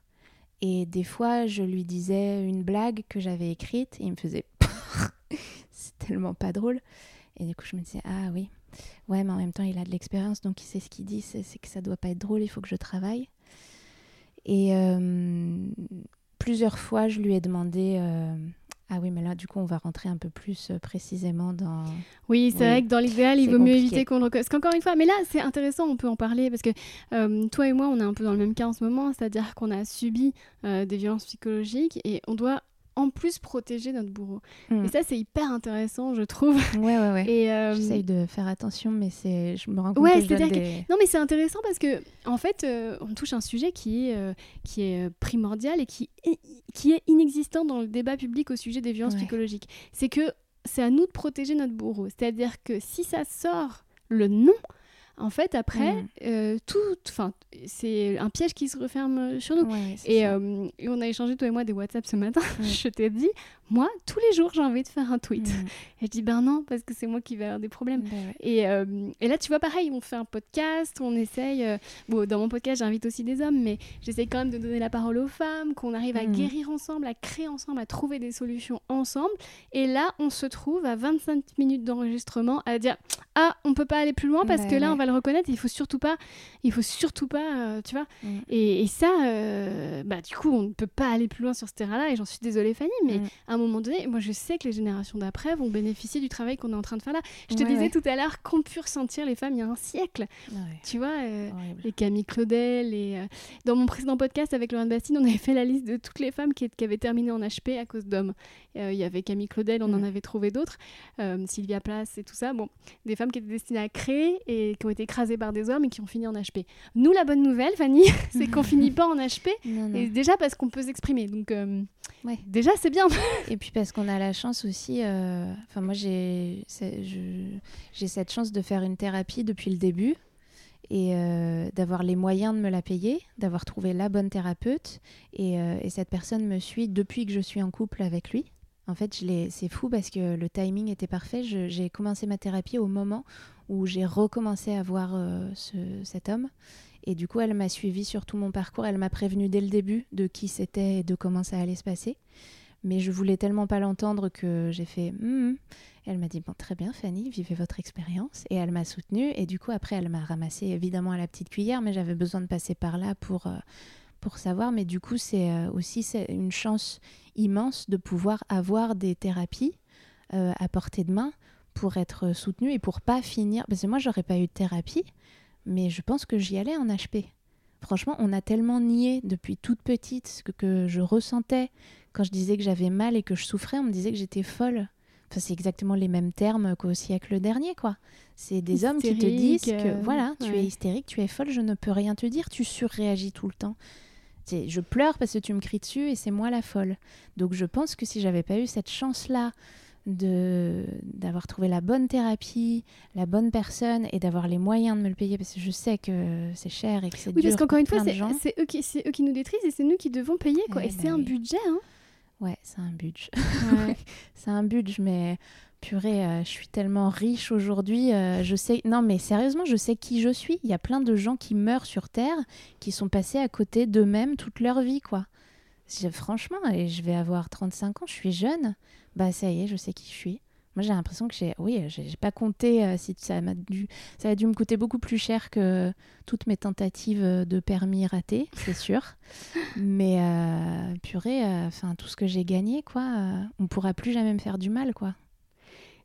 Et des fois, je lui disais une blague que j'avais écrite et il me faisait c'est tellement pas drôle. Et du coup, je me disais, ah oui, ouais, mais en même temps, il a de l'expérience, donc il sait ce qu'il dit, c'est que ça doit pas être drôle, il faut que je travaille. Et euh, plusieurs fois, je lui ai demandé, euh, ah oui, mais là, du coup, on va rentrer un peu plus euh, précisément dans. Oui, c'est Oui. vrai que dans l'idéal, il vaut mieux éviter qu'on le. Parce qu'encore une fois, mais là, c'est intéressant, on peut en parler parce que euh, toi et moi, on est un peu dans le même cas en ce moment, c'est-à-dire qu'on a subi des violences psychologiques et on doit en plus protéger notre bourreau. Mm. Et ça, c'est hyper intéressant, je trouve. Ouais, ouais, ouais. Et, euh, J'essaye de faire attention, mais c'est, je me rends compte Ouais, que je donne. Non, mais c'est intéressant parce que, en fait, euh, on touche un sujet qui est, euh, qui est euh, primordial et qui est, qui est inexistant dans le débat public au sujet des violences Ouais. psychologiques. C'est que c'est à nous de protéger notre bourreau. C'est-à-dire que si ça sort le nom, en fait, après, Mm. euh, tout, enfin, c'est un piège qui se referme sur nous. Ouais, Et, euh, et on a échangé, toi et moi, des WhatsApp ce matin. Je t'ai dit, moi, tous les jours, j'ai envie de faire un tweet. Mm. Et je dis, ben non, parce que c'est moi qui vais avoir des problèmes. Ouais. Et, euh, et là, tu vois, pareil, on fait un podcast, on essaye. euh, bon, dans mon podcast, j'invite aussi des hommes, mais j'essaye quand même de donner la parole aux femmes, qu'on arrive à Mhm. guérir ensemble, à créer ensemble, à trouver des solutions ensemble. Et là, on se trouve à 25 minutes d'enregistrement à dire Ah, on peut pas aller plus loin parce que là, ouais. on va le reconnaître, il faut surtout pas, il faut surtout pas, euh, tu vois. Mm. Et, et ça, bah, du coup, on ne peut pas aller plus loin sur ce terrain-là, et j'en suis désolée, Fanny, mais Mm. À un moment donné, moi je sais que les générations d'après vont bénéficier du travail qu'on est en train de faire là. Je te Ouais, disais ouais. tout à l'heure qu'ont pu ressentir les femmes il y a un siècle. Ouais. Tu vois, euh, les Camille Claudel, les, euh, dans mon précédent podcast avec Laurent Bastide, on avait fait la liste de toutes les femmes qui, qui avaient terminé en HP à cause d'hommes. Euh, Il y avait Camille Claudel, on en avait trouvé d'autres, euh, Sylvia Plath et tout ça. Bon, des femmes qui étaient destinées à créer et qui ont été écrasées par des hommes et qui ont fini en HP. Nous, la bonne nouvelle, Fanny, c'est qu'on finit pas en HP. Non, non. Et déjà parce qu'on peut s'exprimer. Donc, euh, Ouais. déjà, c'est bien. Et puis parce qu'on a la chance aussi, enfin moi j'ai j'ai cette chance de faire une thérapie depuis le début et euh, d'avoir les moyens de me la payer, d'avoir trouvé la bonne thérapeute et, euh, et cette personne me suit depuis que je suis en couple avec lui. En fait, c'est fou parce que le timing était parfait. J'ai commencé ma thérapie au moment où j'ai recommencé à voir euh, ce- cet homme. Et du coup, elle m'a suivi sur tout mon parcours. Elle m'a prévenu dès le début de qui c'était et de comment ça allait se passer. Mais je voulais tellement pas l'entendre que j'ai fait. Et Elle m'a dit bon très bien Fanny, vivez votre expérience et elle m'a soutenue et du coup après elle m'a ramassé évidemment à la petite cuillère mais j'avais besoin de passer par là pour euh, pour savoir mais du coup c'est euh, aussi une chance immense de pouvoir avoir des thérapies euh, à portée de main pour être soutenue et pour pas finir parce que moi j'aurais pas eu de thérapie mais je pense que j'y allais en HP. Franchement, on a tellement nié depuis toute petite ce que, que je ressentais quand je disais que j'avais mal et que je souffrais, on me disait que j'étais folle. Enfin, c'est exactement les mêmes termes qu'au siècle dernier, quoi. C'est des hommes qui te disent que euh, voilà, tu ouais. es hystérique, tu es folle, je ne peux rien te dire, tu surréagis tout le temps. Je pleure parce que tu me cries dessus et c'est moi la folle. Donc je pense que si j'avais pas eu cette chance-là de d'avoir trouvé la bonne thérapie, la bonne personne et d'avoir les moyens de me le payer parce que je sais que c'est cher et que c'est Oui, dur parce qu'encore une fois, c'est eux, qui- eux qui nous détruisent et c'est nous qui devons payer. Quoi. Eh et bah c'est un oui. budget. Hein. Ouais, c'est un budget. c'est un budget, mais purée, euh, je suis tellement riche aujourd'hui. euh, je sais, non, mais sérieusement, je sais qui je suis. Il y a plein de gens qui meurent sur Terre, qui sont passés à côté d'eux-mêmes toute leur vie, quoi. Je- franchement, et je vais avoir 35 ans, je suis jeune. Bah, ça y est, je sais qui je suis. Moi, j'ai l'impression que j'ai. Oui, j'ai pas compté euh, si ça m'a dû. Ça a dû me coûter beaucoup plus cher que toutes mes tentatives de permis ratées, c'est sûr. Mais euh, purée, euh, enfin tout ce que j'ai gagné, quoi, on pourra plus jamais me faire du mal, quoi.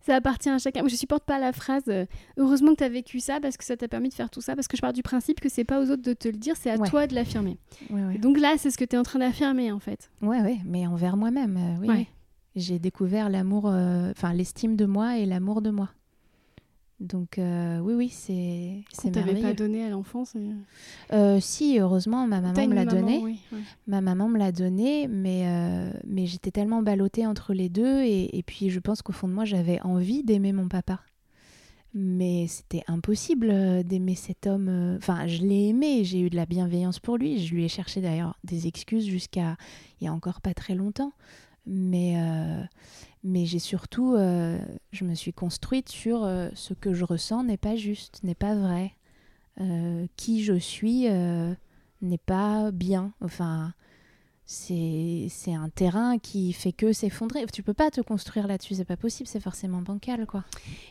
Ça appartient à chacun. Moi, je supporte pas la phrase euh, heureusement que tu as vécu ça parce que ça t'a permis de faire tout ça. Parce que je pars du principe que c'est pas aux autres de te le dire, c'est à Ouais. toi de l'affirmer. Ouais, ouais. Et Donc là, c'est ce que tu es en train d'affirmer en fait. Ouais, ouais, mais envers moi-même, euh, oui. J'ai découvert l'amour, euh, enfin l'estime de moi et l'amour de moi. Donc euh, oui, oui, c'est c'est merveilleux. pas donné à l'enfance. Euh, si, heureusement, ma maman me l'a donné. oui, ouais. Ma maman me l'a donné, mais, euh, mais j'étais tellement ballottée entre les deux. Et, et puis, je pense qu'au fond de moi, j'avais envie d'aimer mon papa. Mais c'était impossible d'aimer cet homme. Enfin, je l'ai aimé, j'ai eu de la bienveillance pour lui. Je lui ai cherché d'ailleurs des excuses jusqu'à il y a encore pas très longtemps. Mais, mais j'ai surtout, euh, je me suis construite sur euh, ce que je ressens n'est pas juste, n'est pas vrai. Euh, qui je suis n'est pas bien. Enfin, c'est un terrain qui fait que s'effondrer. Tu peux pas te construire là-dessus, c'est pas possible, c'est forcément bancal, quoi.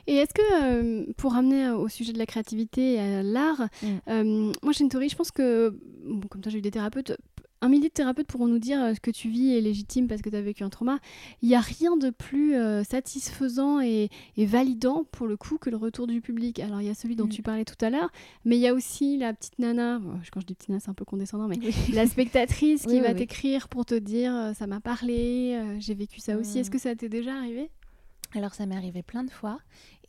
Et est-ce que, euh, pour ramener au sujet de la créativité et à l'art, Mm. euh, moi j'ai une théorie, je pense que, bon, comme toi j'ai eu des thérapeutes, un millier de thérapeutes pourront nous dire euh, ce que tu vis est légitime parce que tu as vécu un trauma. Il n'y a rien de plus euh, satisfaisant et, et validant pour le coup que le retour du public. Alors il y a celui dont Mm. tu parlais tout à l'heure, mais il y a aussi la petite nana, quand je dis petite nana c'est un peu condescendant, mais la spectatrice qui Oui, va oui, t'écrire pour te dire euh, ça m'a parlé, euh, j'ai vécu ça aussi. Mm. Est-ce que ça t'est déjà arrivé? Alors ça m'est arrivé plein de fois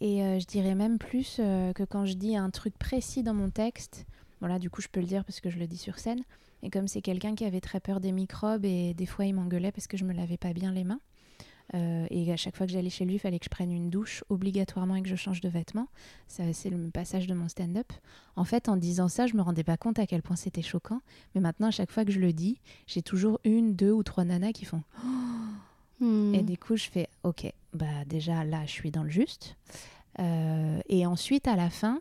et euh, je dirais même plus que quand je dis un truc précis dans mon texte, voilà du coup je peux le dire parce que je le dis sur scène, et comme c'est quelqu'un qui avait très peur des microbes et des fois il m'engueulait parce que je me lavais pas bien les mains, euh, et à chaque fois que j'allais chez lui il fallait que je prenne une douche obligatoirement et que je change de vêtements, Ça, c'est le passage de mon stand-up. En fait en disant ça je me rendais pas compte à quel point c'était choquant, mais maintenant à chaque fois que je le dis j'ai toujours une, deux ou trois nanas qui font Hmm. et du coup, je fais OK, bah déjà là, je suis dans le juste. Euh, et ensuite, à la fin,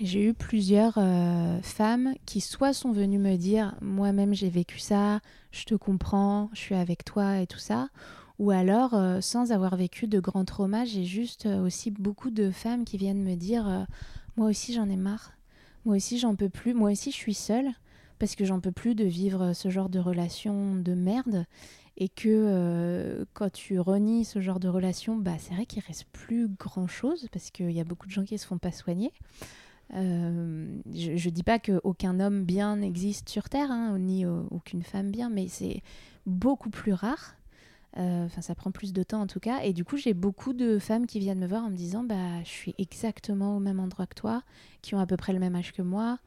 j'ai eu plusieurs euh, femmes qui soit sont venues me dire moi-même j'ai vécu ça, je te comprends, je suis avec toi et tout ça, ou alors euh, sans avoir vécu de grands traumas, j'ai juste euh, aussi beaucoup de femmes qui viennent me dire moi aussi j'en ai marre, moi aussi j'en peux plus, moi aussi je suis seule parce que j'en peux plus de vivre ce genre de relation de merde. Et que quand tu renies ce genre de relation, bah, c'est vrai qu'il reste plus grand chose parce qu'il y a beaucoup de gens qui se font pas soigner. Euh, je, je dis pas qu'aucun homme bien n'existe sur Terre, hein, ni aucune femme bien, mais c'est beaucoup plus rare. Euh, Enfin, ça prend plus de temps en tout cas. Et du coup, j'ai beaucoup de femmes qui viennent me voir en me disant Bah, je suis exactement au même endroit que toi, qui ont à peu près le même âge que moi.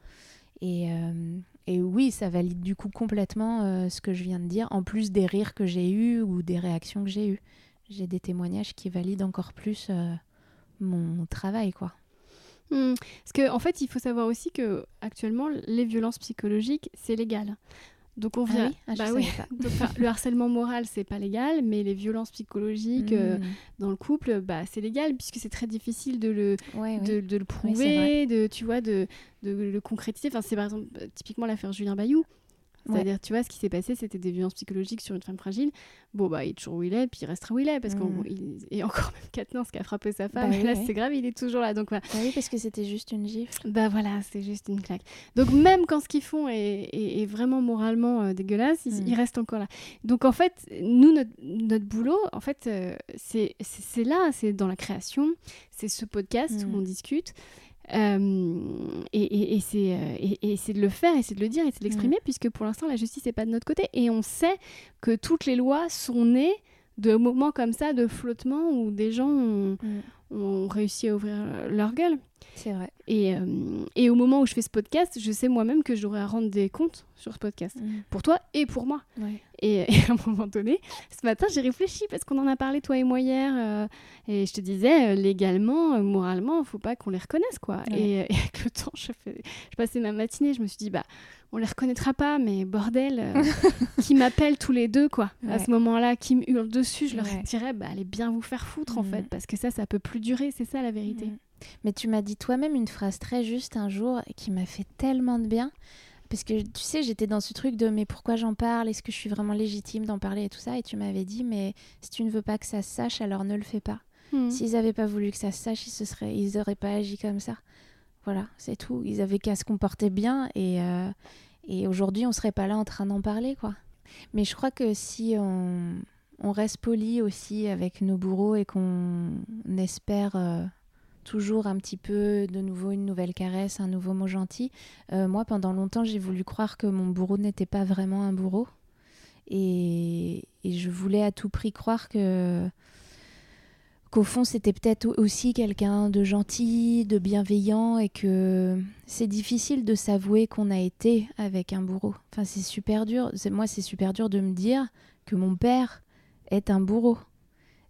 Et, euh, et oui, ça valide du coup complètement ce que je viens de dire, en plus des rires que j'ai eus ou des réactions que j'ai eues. J'ai des témoignages qui valident encore plus mon travail, quoi. Hmm. Parce qu'en en fait, il faut savoir aussi que actuellement, les violences psychologiques, c'est légal. Donc on Ah vient. oui? Ah, bah savais oui. pas. Donc, enfin, le harcèlement moral, c'est pas légal, mais les violences psychologiques euh, Mm. dans le couple, bah c'est légal puisque c'est très difficile de le Ouais, oui. de, le prouver, de tu vois, de, de le concrétiser. Enfin, c'est par exemple typiquement l'affaire Julien Bayou. C'est-à-dire, tu vois, ce qui s'est passé, c'était des violences psychologiques sur une femme fragile. Bon, bah, il est toujours où il est, puis il restera où il est. Parce Mm. qu'on il- Et encore même Katniss qui a frappé sa femme, Bah et oui, là, c'est grave, il est toujours là. Donc. Bah oui, parce que c'était juste une gifle. Bah voilà, c'est juste une claque. Donc même quand ce qu'ils font est, est- est vraiment moralement euh, dégueulasse, ils, Mm. ils restent encore là. Donc en fait, nous, notre, notre boulot, en fait, euh, c'est là, c'est dans la création, c'est ce podcast Mm. où on discute. Euh, et et- et c'est euh, et- et c'est de le faire, et c'est de le dire, et c'est de l'exprimer, puisque pour l'instant, la justice n'est pas de notre côté. Et on sait que toutes les lois sont nées de moments comme ça, de flottement, où des gens ont, ont réussi à ouvrir leur gueule. C'est vrai. Et, euh, et au moment où je fais ce podcast, je sais moi-même que j'aurai à rendre des comptes sur ce podcast. Mm. Pour toi et pour moi. Ouais. Et, et à un moment donné, ce matin, j'ai réfléchi parce qu'on en a parlé, toi et moi, hier. euh, et je te disais, euh, légalement, moralement, il faut pas qu'on les reconnaisse, quoi. Ouais. Et, et avec le temps, je, fais, je passais ma matinée, je me suis dit, bah, on les reconnaîtra pas, mais bordel, qui m'appellent tous les deux, quoi. À ce moment-là, qui me hurlent dessus, je leur dirais, bah, allez bien vous faire foutre, en Mhm. fait, parce que ça, ça peut plus durer, c'est ça la vérité. Mais tu m'as dit toi-même une phrase très juste un jour qui m'a fait tellement de bien. Parce que tu sais, j'étais dans ce truc de mais pourquoi j'en parle? Est-ce que je suis vraiment légitime d'en parler et tout ça? Et tu m'avais dit mais si tu ne veux pas que ça se sache, alors ne le fais pas. Mhm. S'ils n'avaient pas voulu que ça se sache, ils se seraient, ils auraient pas agi comme ça. Voilà, c'est tout. Ils avaient qu'à se comporter bien et, euh, et aujourd'hui on serait pas là en train d'en parler quoi. Mais je crois que si on, on reste poli aussi avec nos bourreaux et qu'on espère euh, toujours un petit peu de nouveau une nouvelle caresse, un nouveau mot gentil. euh, moi pendant longtemps j'ai voulu croire que mon bourreau n'était pas vraiment un bourreau et, et je voulais à tout prix croire que qu'au fond c'était peut-être aussi quelqu'un de gentil, de bienveillant et que c'est difficile de s'avouer qu'on a été avec un bourreau. Enfin c'est super dur, moi c'est super dur de me dire que mon père est un bourreau.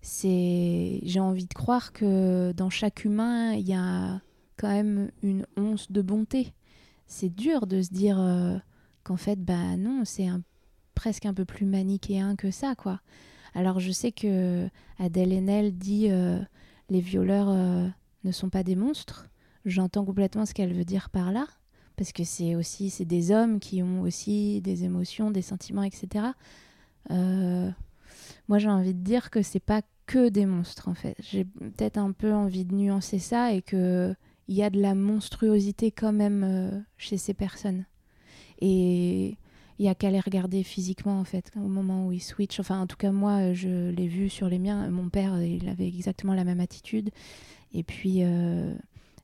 C'est j'ai envie de croire que dans chaque humain, il y a quand même une once de bonté. C'est dur de se dire euh, qu'en fait bah non, c'est presque un peu plus manichéen que ça quoi. Alors je sais que Adèle Haenel dit euh, les violeurs euh, ne sont pas des monstres. J'entends complètement ce qu'elle veut dire par là, parce que c'est aussi c'est des hommes qui ont aussi des émotions, des sentiments, etc. Euh, moi j'ai envie de dire que c'est pas que des monstres en fait. J'ai peut-être un peu envie de nuancer ça et que il y a de la monstruosité quand même chez ces personnes. Et il y a qu'à les regarder physiquement en fait au moment où ils switchent. Enfin, en tout cas moi, euh, je l'ai vu sur les miens. Mon père, euh, il avait exactement la même attitude. Et puis euh,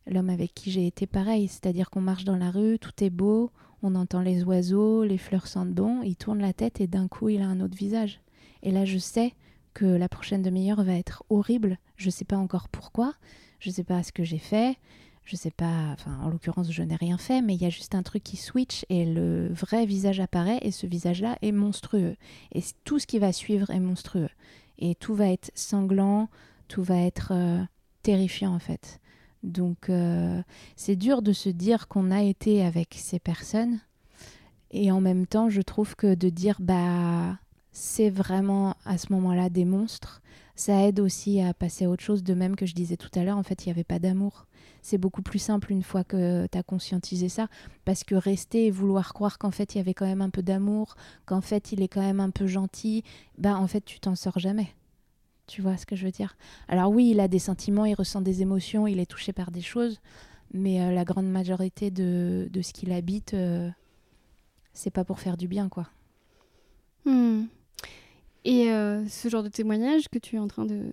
l'homme avec qui j'ai été pareil, c'est-à-dire qu'on marche dans la rue, tout est beau, on entend les oiseaux, les fleurs sentent bon, il tourne la tête et d'un coup il a un autre visage. Et là je sais que la prochaine demi-heure va être horrible. Je sais pas encore pourquoi, je sais pas ce que j'ai fait, je sais pas, enfin en l'occurrence je n'ai rien fait, mais il y a juste un truc qui switch et le vrai visage apparaît et ce visage-là est monstrueux. Et tout ce qui va suivre est monstrueux. Et tout va être sanglant, tout va être euh, terrifiant en fait. Donc euh, c'est dur de se dire qu'on a été avec ces personnes. Et en même temps, je trouve que de dire bah c'est vraiment à ce moment-là des monstres, ça aide aussi à passer à autre chose. De même que je disais tout à l'heure, en fait, il n'y avait pas d'amour c'est beaucoup plus simple une fois que tu as conscientisé ça. Parce que rester et vouloir croire qu'en fait il y avait quand même un peu d'amour, qu'en fait il est quand même un peu gentil, bah en fait tu t'en sors jamais. Tu vois ce que je veux dire? Alors oui, il a des sentiments, il ressent des émotions, il est touché par des choses, mais euh, la grande majorité de, ce qu'il habite, euh, c'est pas pour faire du bien, quoi. Hmm. Et euh, ce genre de témoignage que tu es en train de,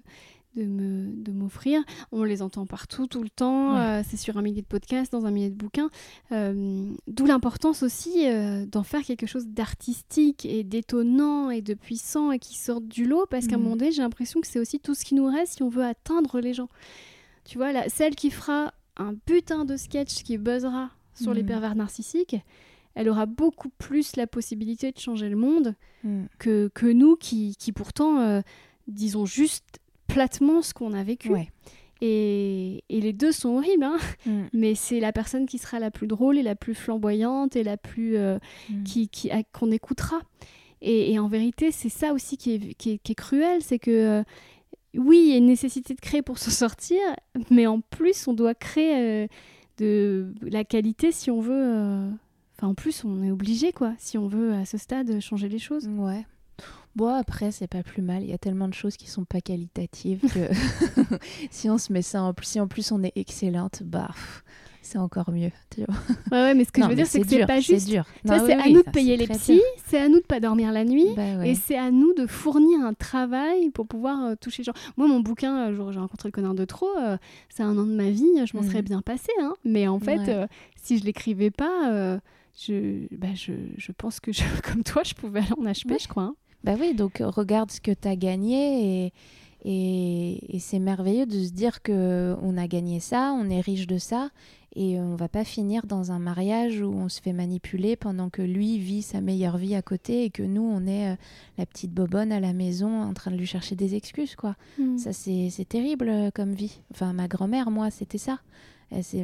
de m'offrir. On les entend partout, tout le temps. Euh, c'est sur un millier de podcasts, dans un millier de bouquins. Euh, d'où l'importance aussi d'en faire quelque chose d'artistique et d'étonnant et de puissant et qui sorte du lot. Parce qu'à un mm. moment donné, j'ai l'impression que c'est aussi tout ce qui nous reste si on veut atteindre les gens. Tu vois, là, celle qui fera un putain de sketch qui buzzera sur les mm. pervers narcissiques, elle aura beaucoup plus la possibilité de changer le monde mm. que, que nous qui, qui pourtant, disons juste platement ce qu'on a vécu. Et, et, les deux sont horribles, hein mm. mais c'est la personne qui sera la plus drôle et la plus flamboyante et la plus euh, mm. qui, qui qu'on écoutera. Et, et, en vérité, c'est ça aussi qui est, qui est, cruel, c'est que euh, oui, il y a une nécessité de créer pour se sortir, mais en plus, on doit créer euh, de la qualité si on veut. Enfin, en plus, on est obligé, quoi, si on veut à ce stade changer les choses. Ouais. Bon, après, c'est pas plus mal. Il y a tellement de choses qui sont pas qualitatives que si on se met ça en plus, si en plus on est excellente, bah, c'est encore mieux. Tu vois ouais, ouais, mais ce que je veux dire, c'est que c'est pas juste. C'est dur. c'est à nous de payer les psys, c'est à nous de pas dormir la nuit, bah et c'est à nous de fournir un travail pour pouvoir euh, toucher les gens. Moi, mon bouquin, euh, j'ai rencontré le connard de trop, euh, c'est un an de ma vie, je m'en serais mm. bien passé, hein. mais en fait, si je l'écrivais pas, je, bah, je, je, pense que, je, comme toi, je pouvais aller en HP, je crois. Hein. Bah oui, donc euh, regarde ce que tu as gagné et, et, c'est merveilleux de se dire que on a gagné ça, on est riche de ça et on va pas finir dans un mariage où on se fait manipuler pendant que lui vit sa meilleure vie à côté et que nous on est euh, la petite bobonne à la maison en train de lui chercher des excuses quoi. Hmm. Ça c'est terrible euh, comme vie. Enfin ma grand-mère moi c'était ça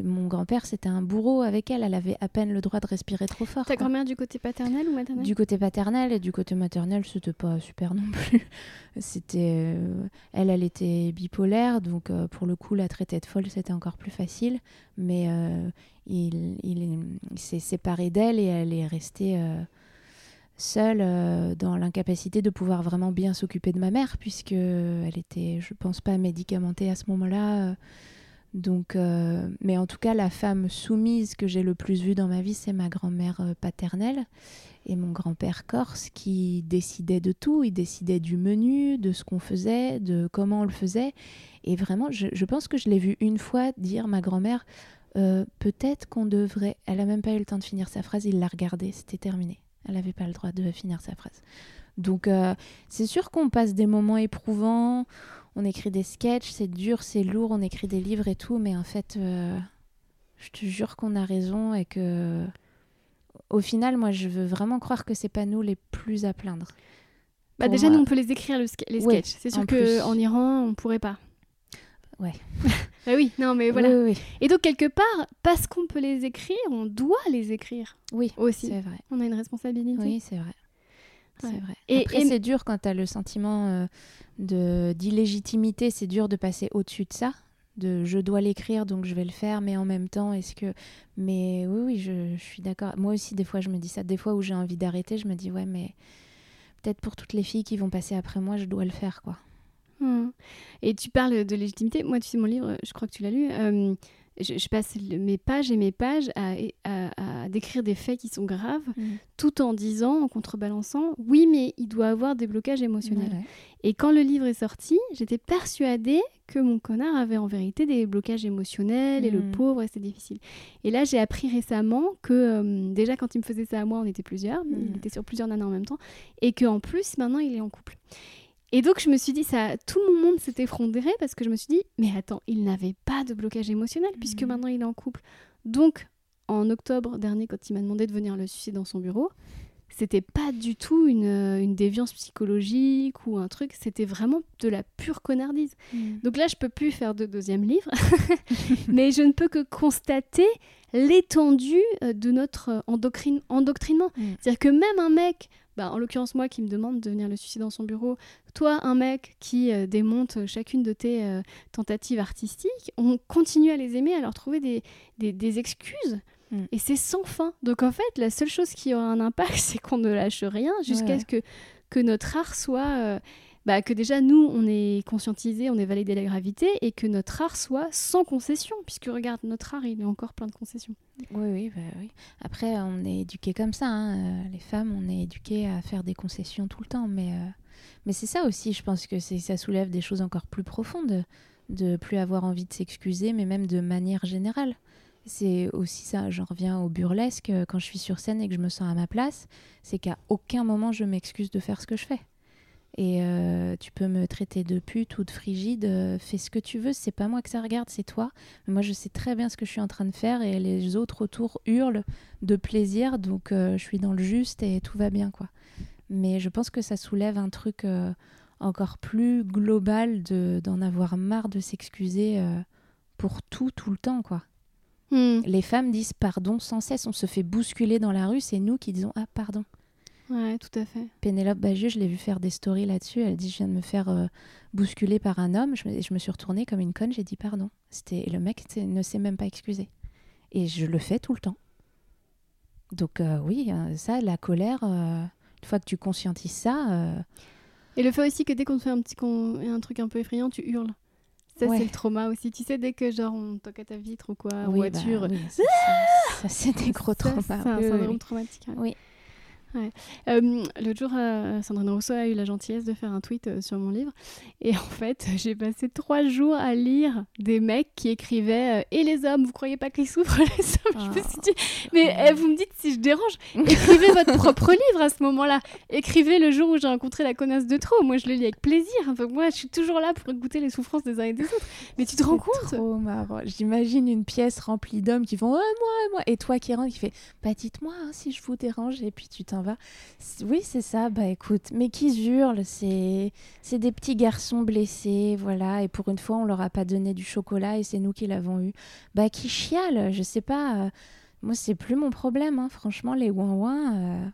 mon grand-père, c'était un bourreau avec elle. Elle avait à peine le droit de respirer trop fort. Ta grand-mère du côté paternel ou maternel? Du côté paternel et du côté maternel, c'était pas super non plus. C'était, euh, elle, elle était bipolaire, donc euh, pour le coup, la traiter de folle, c'était encore plus facile. Mais euh, il, il, s'est séparé d'elle et elle est restée seule dans l'incapacité de pouvoir vraiment bien s'occuper de ma mère, puisque elle était, je pense pas, médicamentée à ce moment-là. Donc, euh, mais en tout cas, la femme soumise que j'ai le plus vue dans ma vie, c'est ma grand-mère euh, paternelle et mon grand-père corse qui décidait de tout. Il décidait du menu, de ce qu'on faisait, de comment on le faisait. Et vraiment, je, pense que je l'ai vu une fois dire ma grand-mère euh, peut-être qu'on devrait. Elle a même pas eu le temps de finir sa phrase. Il l'a regardée, c'était terminé. Elle n'avait pas le droit de finir sa phrase. Donc, c'est sûr qu'on passe des moments éprouvants on écrit des sketchs, c'est dur, c'est lourd, on écrit des livres et tout, mais en fait, euh, je te jure qu'on a raison et que, au final, moi, je veux vraiment croire que c'est pas nous les plus à plaindre. Bah déjà, nous, on peut les écrire, le ske- les Oui, sketchs. c'est sûr qu'en Iran, on pourrait pas. Ouais. bah oui, non, mais voilà. Oui. Et donc, quelque part, parce qu'on peut les écrire, on doit les écrire Oui, aussi. c'est vrai. On a une responsabilité. Oui, c'est vrai. C'est Ouais. vrai. Et- Après, et- c'est dur quand tu as le sentiment euh, de d'illégitimité, c'est dur de passer au-dessus de ça, de je dois l'écrire donc je vais le faire, mais en même temps, est-ce que. Mais oui, oui, je, je suis d'accord. Moi aussi, des fois, je me dis ça. Des fois où j'ai envie d'arrêter, je me dis, ouais, mais peut-être pour toutes les filles qui vont passer après moi, je dois le faire, quoi. Hmm. Et tu parles de légitimité. Moi, tu sais, mon livre, je crois que tu l'as lu. euh, je, je passe mes pages et mes pages à, à- à décrire des faits qui sont graves, tout en disant, en contrebalançant, oui, mais il doit avoir des blocages émotionnels. Et quand le livre est sorti, j'étais persuadée que mon connard avait en vérité des blocages émotionnels et le Mm. pauvre, et c'était difficile. Et là, j'ai appris récemment que euh, déjà, quand il me faisait ça à moi, on était plusieurs, Mm. il était sur plusieurs nanas en même temps, et qu'en plus, maintenant, il est en couple. Et donc, je me suis dit, ça, tout mon monde s'est effondré parce que je me suis dit, mais attends, il n'avait pas de blocage émotionnel puisque Mhm. maintenant il est en couple. Donc, en octobre dernier, quand il m'a demandé de venir le sucer dans son bureau, c'était pas du tout une, euh, une déviance psychologique ou un truc, c'était vraiment de la pure connardise. Mm. Donc là, je peux plus faire de deuxième livre, mais je ne peux que constater l'étendue euh, de notre euh, endoctrine- endoctrinement. Mm. C'est-à-dire que même un mec, bah, en l'occurrence moi qui me demande de venir le suicider dans son bureau, toi un mec qui euh, démonte chacune de tes euh, tentatives artistiques, on continue à les aimer, à leur trouver des, des, des excuses. Mm. Et c'est sans fin. Donc en fait, la seule chose qui aura un impact, c'est qu'on ne lâche rien jusqu'à Ouais. ce que, que notre art soit... bah, que déjà nous, on est conscientisé, on est validé la gravité, et que notre art soit sans concession, puisque regarde, notre art, il est encore plein de concessions. Oui, oui, bah oui. Après, on est éduqués comme ça. hein, euh, les femmes, on est éduqués à faire des concessions tout le temps. Mais, euh, mais c'est ça aussi, je pense que ça soulève des choses encore plus profondes. De plus avoir envie de s'excuser, mais même de manière générale. C'est aussi ça, j'en reviens au burlesque. euh, Quand je suis sur scène et que je me sens à ma place, c'est qu'à aucun moment je m'excuse de faire ce que je fais. Et euh, tu peux me traiter de pute ou de frigide, euh, fais ce que tu veux, c'est pas moi que ça regarde, c'est toi. Mais moi, je sais très bien ce que je suis en train de faire et les autres autour hurlent de plaisir, donc euh, je suis dans le juste et tout va bien, quoi. Mais je pense que ça soulève un truc encore plus global de d'en avoir marre de s'excuser pour tout, tout le temps, quoi. Hmm. Les femmes disent pardon sans cesse, on se fait bousculer dans la rue, c'est nous qui disons ah pardon. Ouais, tout à fait. Pénélope Bagieux, je l'ai vu faire des stories là-dessus. Elle dit Je viens de me faire euh, bousculer par un homme. Je me, je me suis retournée comme une conne, j'ai dit pardon. C'était, et le mec ne s'est même pas excusé. Et je le fais tout le temps. Donc, euh, oui, euh, ça, la colère, euh, une fois que tu conscientises ça, Et le fait aussi que dès qu'on te fait un petit con... un truc un peu effrayant, tu hurles. Ça, Ouais. c'est le trauma aussi. Tu sais, dès que genre on toque à ta vitre ou quoi, en oui, bah, voiture. oui, ça, ça- ça, c'est des gros ça, traumas. C'est un syndrome oui. traumatique. Oui. Ouais. Euh, L'autre jour, euh, Sandrine Rousseau a eu la gentillesse de faire un tweet euh, sur mon livre. Et en fait, j'ai passé trois jours à lire des mecs qui écrivaient euh, Et les hommes, vous croyez pas qu'ils souffrent les hommes? Je me suis dit Mais Ah. eh, vous me dites si je dérange. Écrivez votre propre livre à ce moment-là. Écrivez le jour où j'ai rencontré la connasse de trop. Moi, je le lis avec plaisir. Enfin, moi, je suis toujours là pour écouter les souffrances des uns et des autres. Mais tu te rends compte? C'est trop marrant. J'imagine une pièce remplie d'hommes qui font moi, moi, et toi qui rentre qui fait bah dites-moi hein, si je vous dérange et puis tu t'en Oui c'est ça. Bah écoute, mais qui hurlent, c'est c'est des petits garçons blessés, voilà. Et pour une fois on leur a pas donné du chocolat et c'est nous qui l'avons eu. Bah qui chialent, je sais pas. euh, moi c'est plus mon problème, hein. franchement les ouin ouin.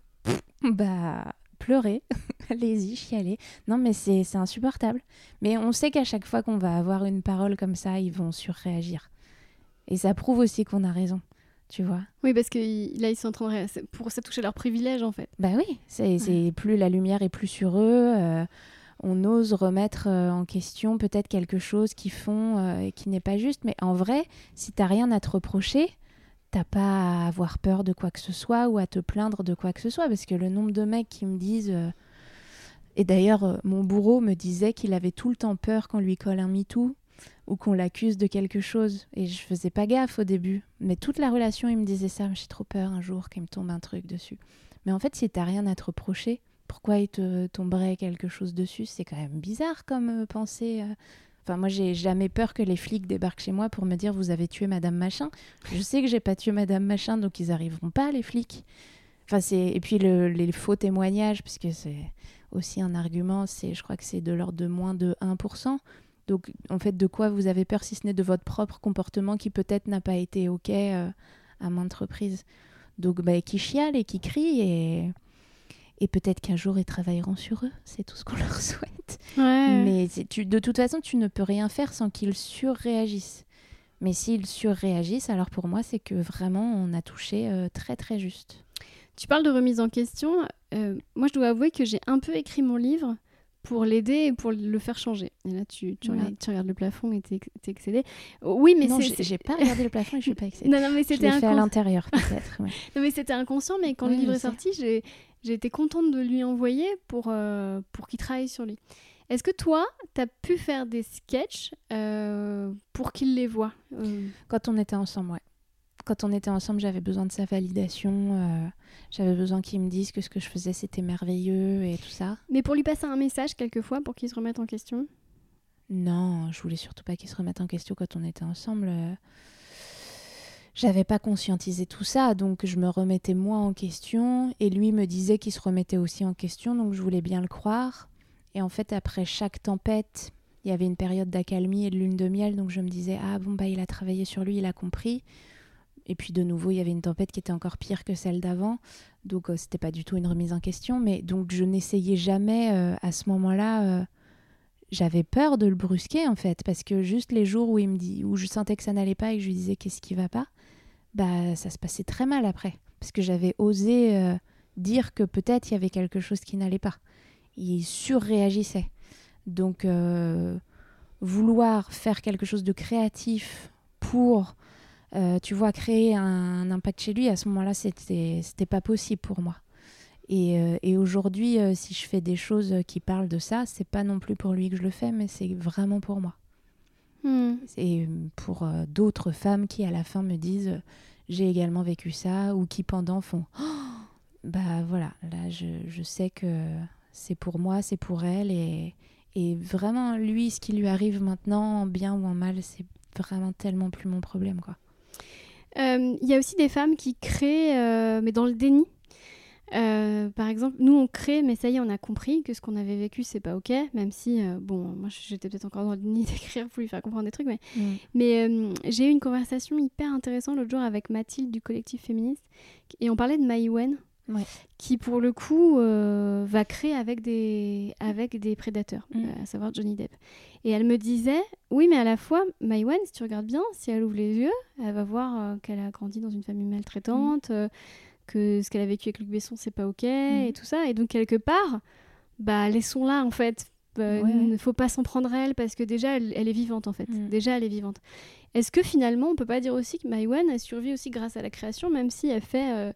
bah pleurer, allez-y, chialer. Non, mais c'est insupportable. Mais on sait qu'à chaque fois qu'on va avoir une parole comme ça, ils vont surréagir. Et ça prouve aussi qu'on a raison, tu vois. Oui, parce que là, ils sont en train de. Pour ça toucher leurs privilèges, en fait. Bah oui, c'est plus la lumière est plus sur eux. euh, on ose remettre euh, en question peut-être quelque chose qu'ils font euh, et qui n'est pas juste. Mais en vrai, si t'as rien à te reprocher, t'as pas à avoir peur de quoi que ce soit ou à te plaindre de quoi que ce soit. Parce que le nombre de mecs qui me disent. Et d'ailleurs, mon bourreau me disait qu'il avait tout le temps peur qu'on lui colle un MeToo ou qu'on l'accuse de quelque chose. Et je faisais pas gaffe au début. Mais toute la relation, il me disait ça. J'ai trop peur un jour qu'il me tombe un truc dessus. Mais en fait, si t'as rien à te reprocher, pourquoi il te tomberait quelque chose dessus? C'est quand même bizarre comme euh, pensée. euh. Enfin, moi, j'ai jamais peur que les flics débarquent chez moi pour me dire vous avez tué Madame Machin. Je sais que j'ai pas tué Madame Machin, donc ils arriveront pas, les flics. Enfin, et puis le- les faux témoignages, puisque c'est aussi un argument, c'est je crois que c'est de l'ordre de moins de 1%. Donc, en fait, de quoi vous avez peur si ce n'est de votre propre comportement qui peut-être n'a pas été OK euh, à maintes reprises. Donc, bah, qui chialent et qui crient et, et peut-être qu'un jour ils travailleront sur eux. C'est tout ce qu'on leur souhaite. Ouais. Mais tu, de toute façon, tu ne peux rien faire sans qu'ils surréagissent. Mais s'ils surréagissent, alors pour moi, c'est que vraiment, on a touché euh, très très juste. Tu parles de remise en question. Euh, moi, je dois avouer que j'ai un peu écrit mon livre pour l'aider et pour le faire changer. Et là, tu, tu, Ouais. regardes, tu regardes le plafond et t'es excédé. Oui, mais non, c'est- j'ai pas regardé le plafond et je suis pas excitée. Non, non, mais c'était fait à l'intérieur, peut-être. ouais. non, mais c'était inconscient. Mais quand Oui, le livre est sorti, j'ai été contente de lui envoyer pour, euh, pour qu'il travaille sur lui. Est-ce que toi, t'as pu faire des sketchs euh, pour qu'il les voit Euh, Quand on était ensemble, ouais. Quand on était ensemble, j'avais besoin de sa validation. euh, j'avais besoin qu'il me dise que ce que je faisais, c'était merveilleux et tout ça. Mais pour lui passer un message quelquefois pour qu'il se remette en question? Non, je voulais surtout pas qu'il se remette en question quand on était ensemble. euh. J'avais pas conscientisé tout ça, donc je me remettais moi en question et lui me disait qu'il se remettait aussi en question, donc je voulais bien le croire. Et en fait, après chaque tempête, il y avait une période d'accalmie et de lune de miel, donc je me disais ah bon bah il a travaillé sur lui, il a compris. Et puis de nouveau, il y avait une tempête qui était encore pire que celle d'avant, donc euh, c'était pas du tout une remise en question. Mais donc je n'essayais jamais euh, à ce moment-là. euh, j'avais peur de le brusquer en fait parce que juste les jours où il me dit où je sentais que ça n'allait pas et que je lui disais qu'est-ce qui va pas bah ça se passait très mal après parce que j'avais osé euh, dire que peut-être il y avait quelque chose qui n'allait pas il surréagissait donc vouloir faire quelque chose de créatif pour euh, tu vois créer un, impact chez lui à ce moment-là c'était pas possible pour moi et, euh, et aujourd'hui, euh, si je fais des choses qui parlent de ça, c'est pas non plus pour lui que je le fais, mais c'est vraiment pour moi. Hmm. Et pour d'autres femmes qui, à la fin, me disent j'ai également vécu ça, ou qui pendant font Oh bah voilà, là je, je sais que c'est pour moi, c'est pour elle, et, et vraiment, lui, ce qui lui arrive maintenant, en bien ou en mal, c'est vraiment tellement plus mon problème, quoi. Euh, Il y a aussi des femmes qui créent, euh, mais dans le déni. Euh, par exemple, nous on crée, mais ça y est, on a compris que ce qu'on avait vécu, c'est pas ok, même si, euh, bon, moi j'étais peut-être encore dans le déni d'écrire pour lui faire comprendre des trucs, mais, mais euh, j'ai eu une conversation hyper intéressante l'autre jour avec Mathilde du collectif féministe, et on parlait de Maïwen, Ouais. qui pour le coup euh, va créer avec des, avec des prédateurs, Mm. euh, à savoir Johnny Depp. Et elle me disait, oui, mais à la fois, Maïwen, si tu regardes bien, si elle ouvre les yeux, elle va voir euh, qu'elle a grandi dans une famille maltraitante, euh, que ce qu'elle a vécu avec Luc Besson, c'est pas ok, et tout ça. Et donc, quelque part, bah, laissons-la, en fait. Bah, Ouais. Il ne faut pas s'en prendre à elle, parce que déjà, elle, elle est vivante, en fait. Mm. Déjà, elle est vivante. Est-ce que finalement, on peut pas dire aussi que Maïwen, elle survit aussi grâce à la création, même si elle fait...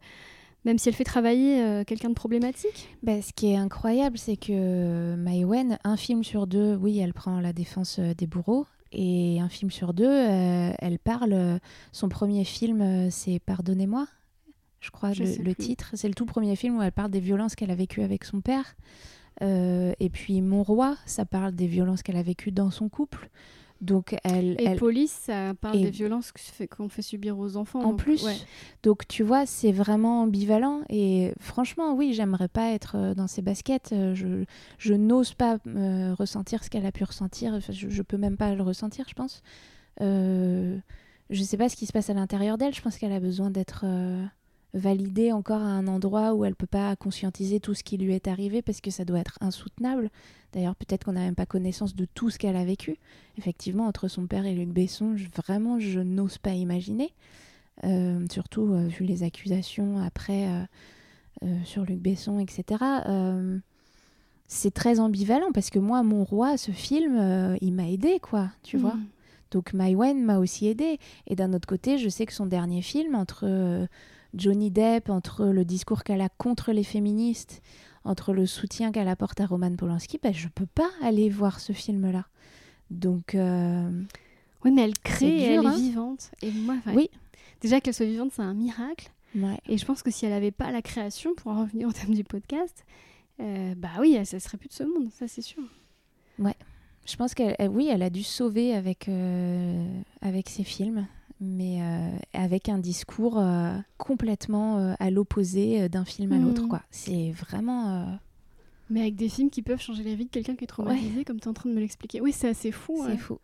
euh, même si elle fait travailler euh, quelqu'un de problématique. Bah, ce qui est incroyable, c'est que Maïwen, un film sur deux, oui, elle prend la défense euh, des bourreaux. Et un film sur deux, euh, elle parle. euh, son premier film, euh, c'est Pardonnez-moi, je crois, Je le, titre. C'est le tout premier film où elle parle des violences qu'elle a vécues avec son père. Euh, et puis Mon Roi, ça parle des violences qu'elle a vécues dans son couple. Donc elle, Et elle- police, ça parle et- des violences qu'on fait subir aux enfants. En donc, plus, ouais. donc tu vois, c'est vraiment ambivalent. Et franchement, oui, j'aimerais pas être euh, dans ses baskets. Euh, Je, je n'ose pas euh, ressentir ce qu'elle a pu ressentir. Enfin, je, je peux même pas le ressentir, je pense. Euh, je sais pas ce qui se passe à l'intérieur d'elle. Je pense qu'elle a besoin d'être euh, validée encore à un endroit où elle peut pas conscientiser tout ce qui lui est arrivé parce que ça doit être insoutenable. D'ailleurs, peut-être qu'on n'a même pas connaissance de tout ce qu'elle a vécu. Effectivement, entre son père et Luc Besson, je- vraiment, je n'ose pas imaginer. Euh, surtout euh, vu les accusations après euh, sur Luc Besson, etc. C'est très ambivalent parce que moi, mon roi, ce film, il m'a aidé, quoi, tu vois. Mm. Donc Maïwen m'a aussi aidé. Et d'un autre côté, je sais que son dernier film, entre Johnny Depp, entre le discours qu'elle a contre les féministes, entre le soutien qu'elle apporte à Roman Polanski, bah, je peux pas aller voir ce film-là. Donc, euh, Oui, mais elle crée, elle est hein. vivante. Et moi, Oui. déjà qu'elle soit vivante, c'est un miracle. ouais. Et je pense que si elle n'avait pas la création, pour en revenir au thème du podcast, euh, bah oui, ça serait plus de ce monde, ça c'est sûr. Ouais. Je pense qu'elle, oui, elle a dû sauver avec, euh, avec ses films, mais euh, avec un discours complètement à l'opposé d'un film à l'autre. Quoi. C'est vraiment. Mais avec des films qui peuvent changer la vie de quelqu'un qui est traumatisé, comme tu es en train de me l'expliquer. Oui, c'est assez fou. C'est ouais. fou.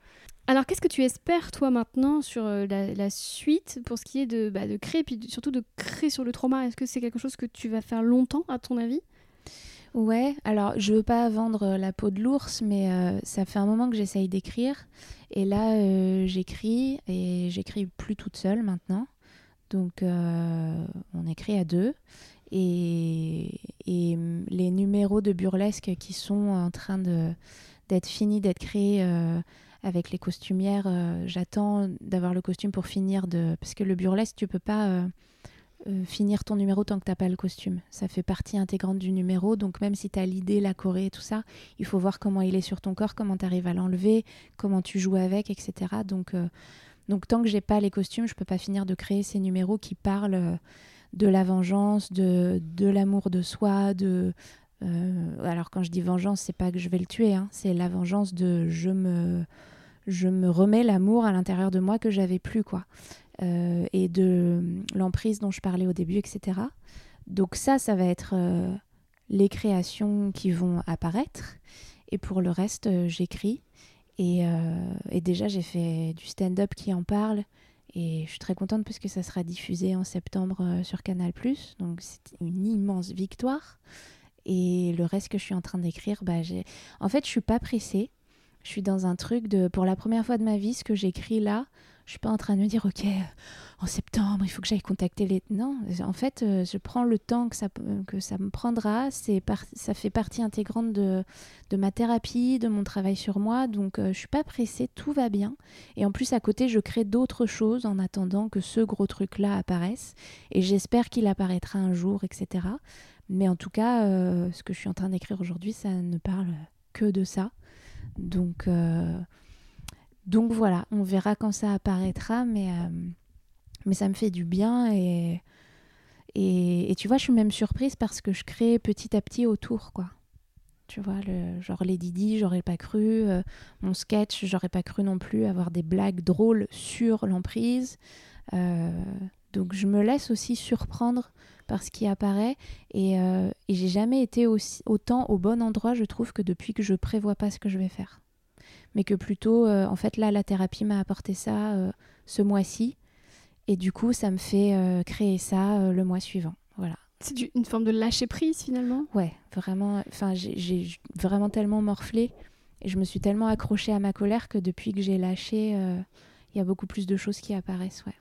Alors, qu'est-ce que tu espères, toi, maintenant, sur euh, la, la suite, pour ce qui est de, bah, de créer, puis surtout de créer sur le trauma? Est-ce que c'est quelque chose que tu vas faire longtemps, à ton avis? Ouais, alors je veux pas vendre euh, la peau de l'ours, mais euh, ça fait un moment que j'essaye d'écrire. Et là, euh, j'écris, et j'écris plus toute seule maintenant. Donc, on écrit à deux. Et, et hum, les numéros de burlesque qui sont en train d'être finis, d'être créés avec les costumières, j'attends d'avoir le costume pour finir de... Parce que le burlesque, tu peux pas... euh, finir ton numéro tant que t'as pas le costume. Ça fait partie intégrante du numéro, donc même si tu as l'idée, la choré, tout ça, il faut voir comment il est sur ton corps, comment tu à l'enlever, comment tu joues avec, etc. Donc, euh, donc tant que j'ai pas les costumes, je peux pas finir de créer ces numéros qui parlent euh, de la vengeance, de, de l'amour de soi, de... alors quand je dis vengeance, c'est pas que je vais le tuer, hein, c'est la vengeance de je me, je me remets l'amour à l'intérieur de moi que j'avais plus, quoi euh, et de l'emprise dont je parlais au début, etc. Donc ça, ça va être euh, les créations qui vont apparaître. Et pour le reste, euh, j'écris. Et, et déjà, j'ai fait du stand-up qui en parle. Et je suis très contente parce que ça sera diffusé en septembre sur Canal ⁇ Donc c'est une immense victoire. Et le reste que je suis en train d'écrire, bah, en fait, je suis pas pressée. Je suis dans un truc de, pour la première fois de ma vie, ce que j'écris là, je suis pas en train de me dire, ok, euh, en septembre, il faut que j'aille contacter les. Non, en fait, euh, je prends le temps que ça, peut- que ça me prendra. C'est par- ça fait partie intégrante de, de ma thérapie, de mon travail sur moi. Donc, euh, je suis pas pressée, tout va bien. Et en plus, à côté, je crée d'autres choses en attendant que ce gros truc-là apparaisse. Et j'espère qu'il apparaîtra un jour, etc. Mais en tout cas, euh, ce que je suis en train d'écrire aujourd'hui, ça ne parle que de ça. Donc, euh, donc voilà, on verra quand ça apparaîtra, mais, euh, mais ça me fait du bien et, et, tu vois, je suis même surprise parce que je crée petit à petit autour, quoi. Tu vois, genre les Didi, j'aurais pas cru. euh, mon sketch, j'aurais pas cru non plus avoir des blagues drôles sur l'emprise. Euh, donc je me laisse aussi surprendre par ce qui apparaît et, et j'ai jamais été aussi, autant au bon endroit, je trouve, que depuis que je prévois pas ce que je vais faire. Mais que plutôt, euh, en fait, là, la thérapie m'a apporté ça euh, ce mois-ci. Et du coup, ça me fait euh, créer ça le mois suivant. Voilà. C'est du- une forme de lâcher prise finalement? Ouais, vraiment. Enfin, j'ai- j'ai vraiment tellement morflé et je me suis tellement accrochée à ma colère que depuis que j'ai lâché, il y a beaucoup plus de choses qui apparaissent. Ouais.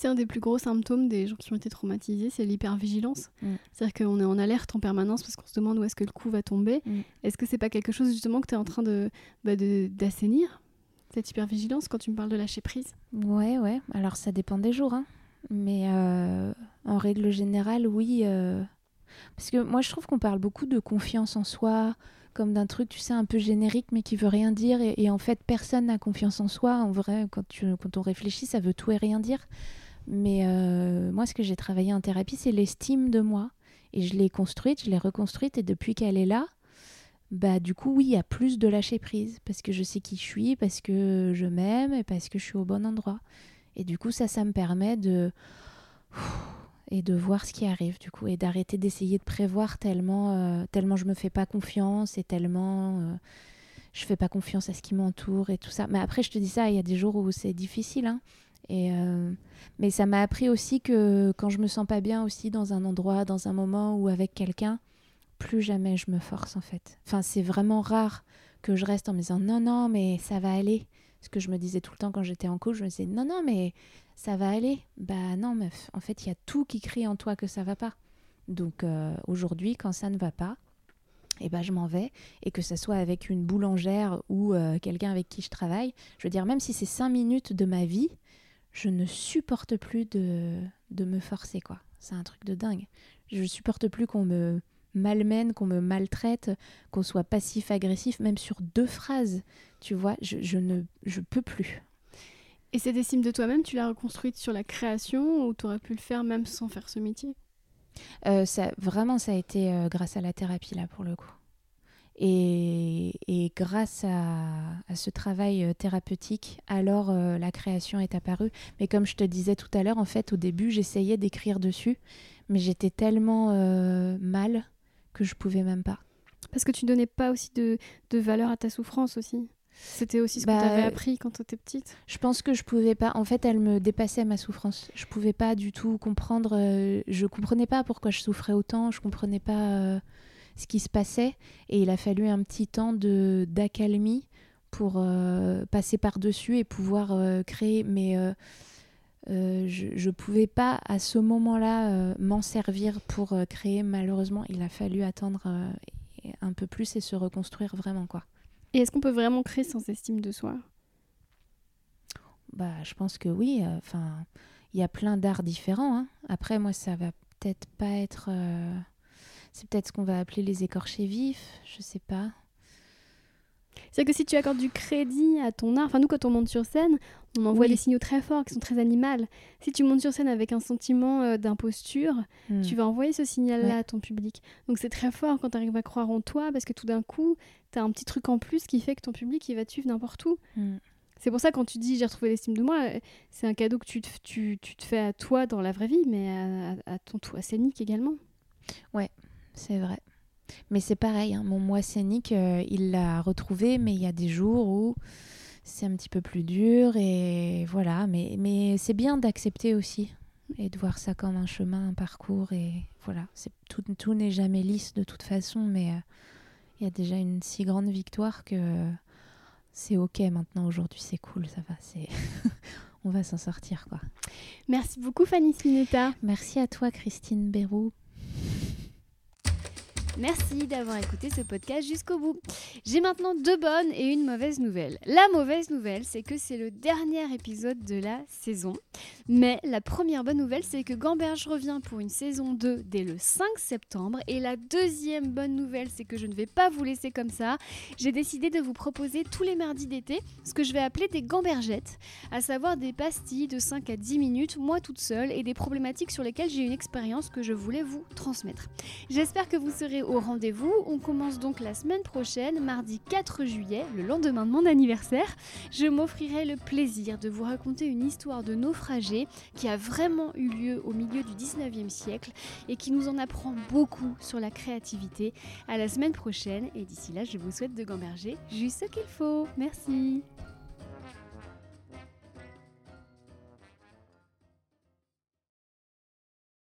C'est un des plus gros symptômes des gens qui ont été traumatisés, c'est l'hypervigilance. Mm. C'est-à-dire qu'on est en alerte en permanence parce qu'on se demande où est-ce que le coup va tomber. Mm. Est-ce que c'est pas quelque chose justement que tu es en train de bah, de- d'assainir cette hypervigilance quand tu me parles de lâcher prise? Ouais, ouais. Alors ça dépend des jours, hein. Mais euh, en règle générale, oui. euh, Parce que moi, je trouve qu'on parle beaucoup de confiance en soi, comme d'un truc, tu sais, un peu générique, mais qui veut rien dire. Et, et en fait, personne n'a confiance en soi. En vrai, quand, tu, quand on réfléchit, ça veut tout et rien dire. Mais euh, moi, ce que j'ai travaillé en thérapie, c'est l'estime de moi. Et je l'ai construite, je l'ai reconstruite. Et depuis qu'elle est là, bah du coup, oui, il y a plus de lâcher prise. Parce que je sais qui je suis, parce que je m'aime et parce que je suis au bon endroit. Et du coup, ça, ça me permet de et de voir ce qui arrive du coup et d'arrêter d'essayer de prévoir tellement euh, tellement je me fais pas confiance et tellement euh, je fais pas confiance à ce qui m'entoure et tout ça mais après je te dis ça il y a des jours où c'est difficile hein. Euh, mais ça m'a appris aussi que quand je me sens pas bien aussi dans un endroit dans un moment ou avec quelqu'un plus jamais je me force en fait enfin c'est vraiment rare que je reste en me disant non non mais ça va aller ce que je me disais tout le temps quand j'étais en coach, je me disais non, non, mais ça va aller. Bah non, meuf, en fait, il y a tout qui crie en toi que ça va pas. Donc euh, aujourd'hui, quand ça ne va pas, eh ben, je m'en vais. Et que ce soit avec une boulangère ou euh, quelqu'un avec qui je travaille, je veux dire, même si c'est cinq minutes de ma vie, je ne supporte plus de, de me forcer, quoi. C'est un truc de dingue. Je supporte plus qu'on me malmène, qu'on me maltraite, qu'on soit passif-agressif, même sur deux phrases. Tu vois, je, je ne je peux plus. Et cette estime de toi-même, tu l'as reconstruite sur la création ou tu aurais pu le faire même sans faire ce métier? Euh, ça, vraiment, ça a été euh, grâce à la thérapie, là, pour le coup. Et, et grâce à, à, ce travail euh, thérapeutique, alors euh, la création est apparue. Mais comme je te disais tout à l'heure, en fait, au début, j'essayais d'écrire dessus, mais j'étais tellement euh, mal que je pouvais même pas. Parce que tu donnais pas aussi de, de valeur à ta souffrance aussi c'était aussi ce Bah, que tu avais appris quand tu étais petite Je pense que je pouvais pas. En fait, elle me dépassait ma souffrance. Je pouvais pas du tout comprendre. euh, je comprenais pas pourquoi je souffrais autant. Je comprenais pas euh, ce qui se passait. Et il a fallu un petit temps de d'accalmie pour euh, passer par dessus et pouvoir euh, créer. Mais euh, euh, je, je pouvais pas à ce moment-là m'en servir pour créer. Malheureusement, il a fallu attendre un peu plus et se reconstruire vraiment quoi. Et est-ce qu'on peut vraiment créer sans estime de soi? Bah, je pense que oui. Enfin, il y a plein d'arts différents. hein. Après, moi, ça va peut-être pas être. C'est peut-être ce qu'on va appeler les écorchés vifs. Je sais pas. C'est que si tu accordes du crédit à ton art, enfin nous quand on monte sur scène, on envoie Oui. des signaux très forts qui sont très animaux. Si tu montes sur scène avec un sentiment euh, d'imposture, Hmm. tu vas envoyer ce signal-là Ouais. à ton public. Donc c'est très fort quand tu arrives à croire en toi parce que tout d'un coup, tu as un petit truc en plus qui fait que ton public il va te suivre n'importe où. Hmm. C'est pour ça quand tu dis j'ai retrouvé l'estime de moi, euh, c'est un cadeau que tu te, tu, tu te fais à toi dans la vraie vie, mais à, à- ton toi scénique également. C'est vrai. Mais c'est pareil, hein, mon moi scénique, euh, il l'a retrouvé, mais il y a des jours où c'est un petit peu plus dur et voilà. Mais, mais c'est bien d'accepter aussi et de voir ça comme un chemin, un parcours et voilà. C'est tout, tout n'est jamais lisse de toute façon, mais euh, il y a déjà une si grande victoire que c'est ok maintenant. Aujourd'hui, c'est cool, ça va. C'est on va s'en sortir quoi. Merci beaucoup Fanny Spinetta. Merci à toi, Christine Bérou. Merci d'avoir écouté ce podcast jusqu'au bout. J'ai maintenant deux bonnes et une mauvaise nouvelle. La mauvaise nouvelle, c'est que c'est le dernier épisode de la saison. Mais la première bonne nouvelle, c'est que Gamberge revient pour une saison 2 dès le 5 septembre. Et la deuxième bonne nouvelle, c'est que je ne vais pas vous laisser comme ça. J'ai décidé de vous proposer tous les mardis d'été ce que je vais appeler des gambergettes, à savoir des pastilles de 5 à 10 minutes, moi toute seule, et des problématiques sur lesquelles j'ai une expérience que je voulais vous transmettre. J'espère que vous serez au rendez-vous. On commence donc la semaine prochaine, mardi 4 juillet, le lendemain de mon anniversaire. Je m'offrirai le plaisir de vous raconter une histoire de naufragé qui a vraiment eu lieu au milieu du 19e siècle et qui nous en apprend beaucoup sur la créativité. À la semaine prochaine et d'ici là, je vous souhaite de gamberger juste ce qu'il faut. Merci.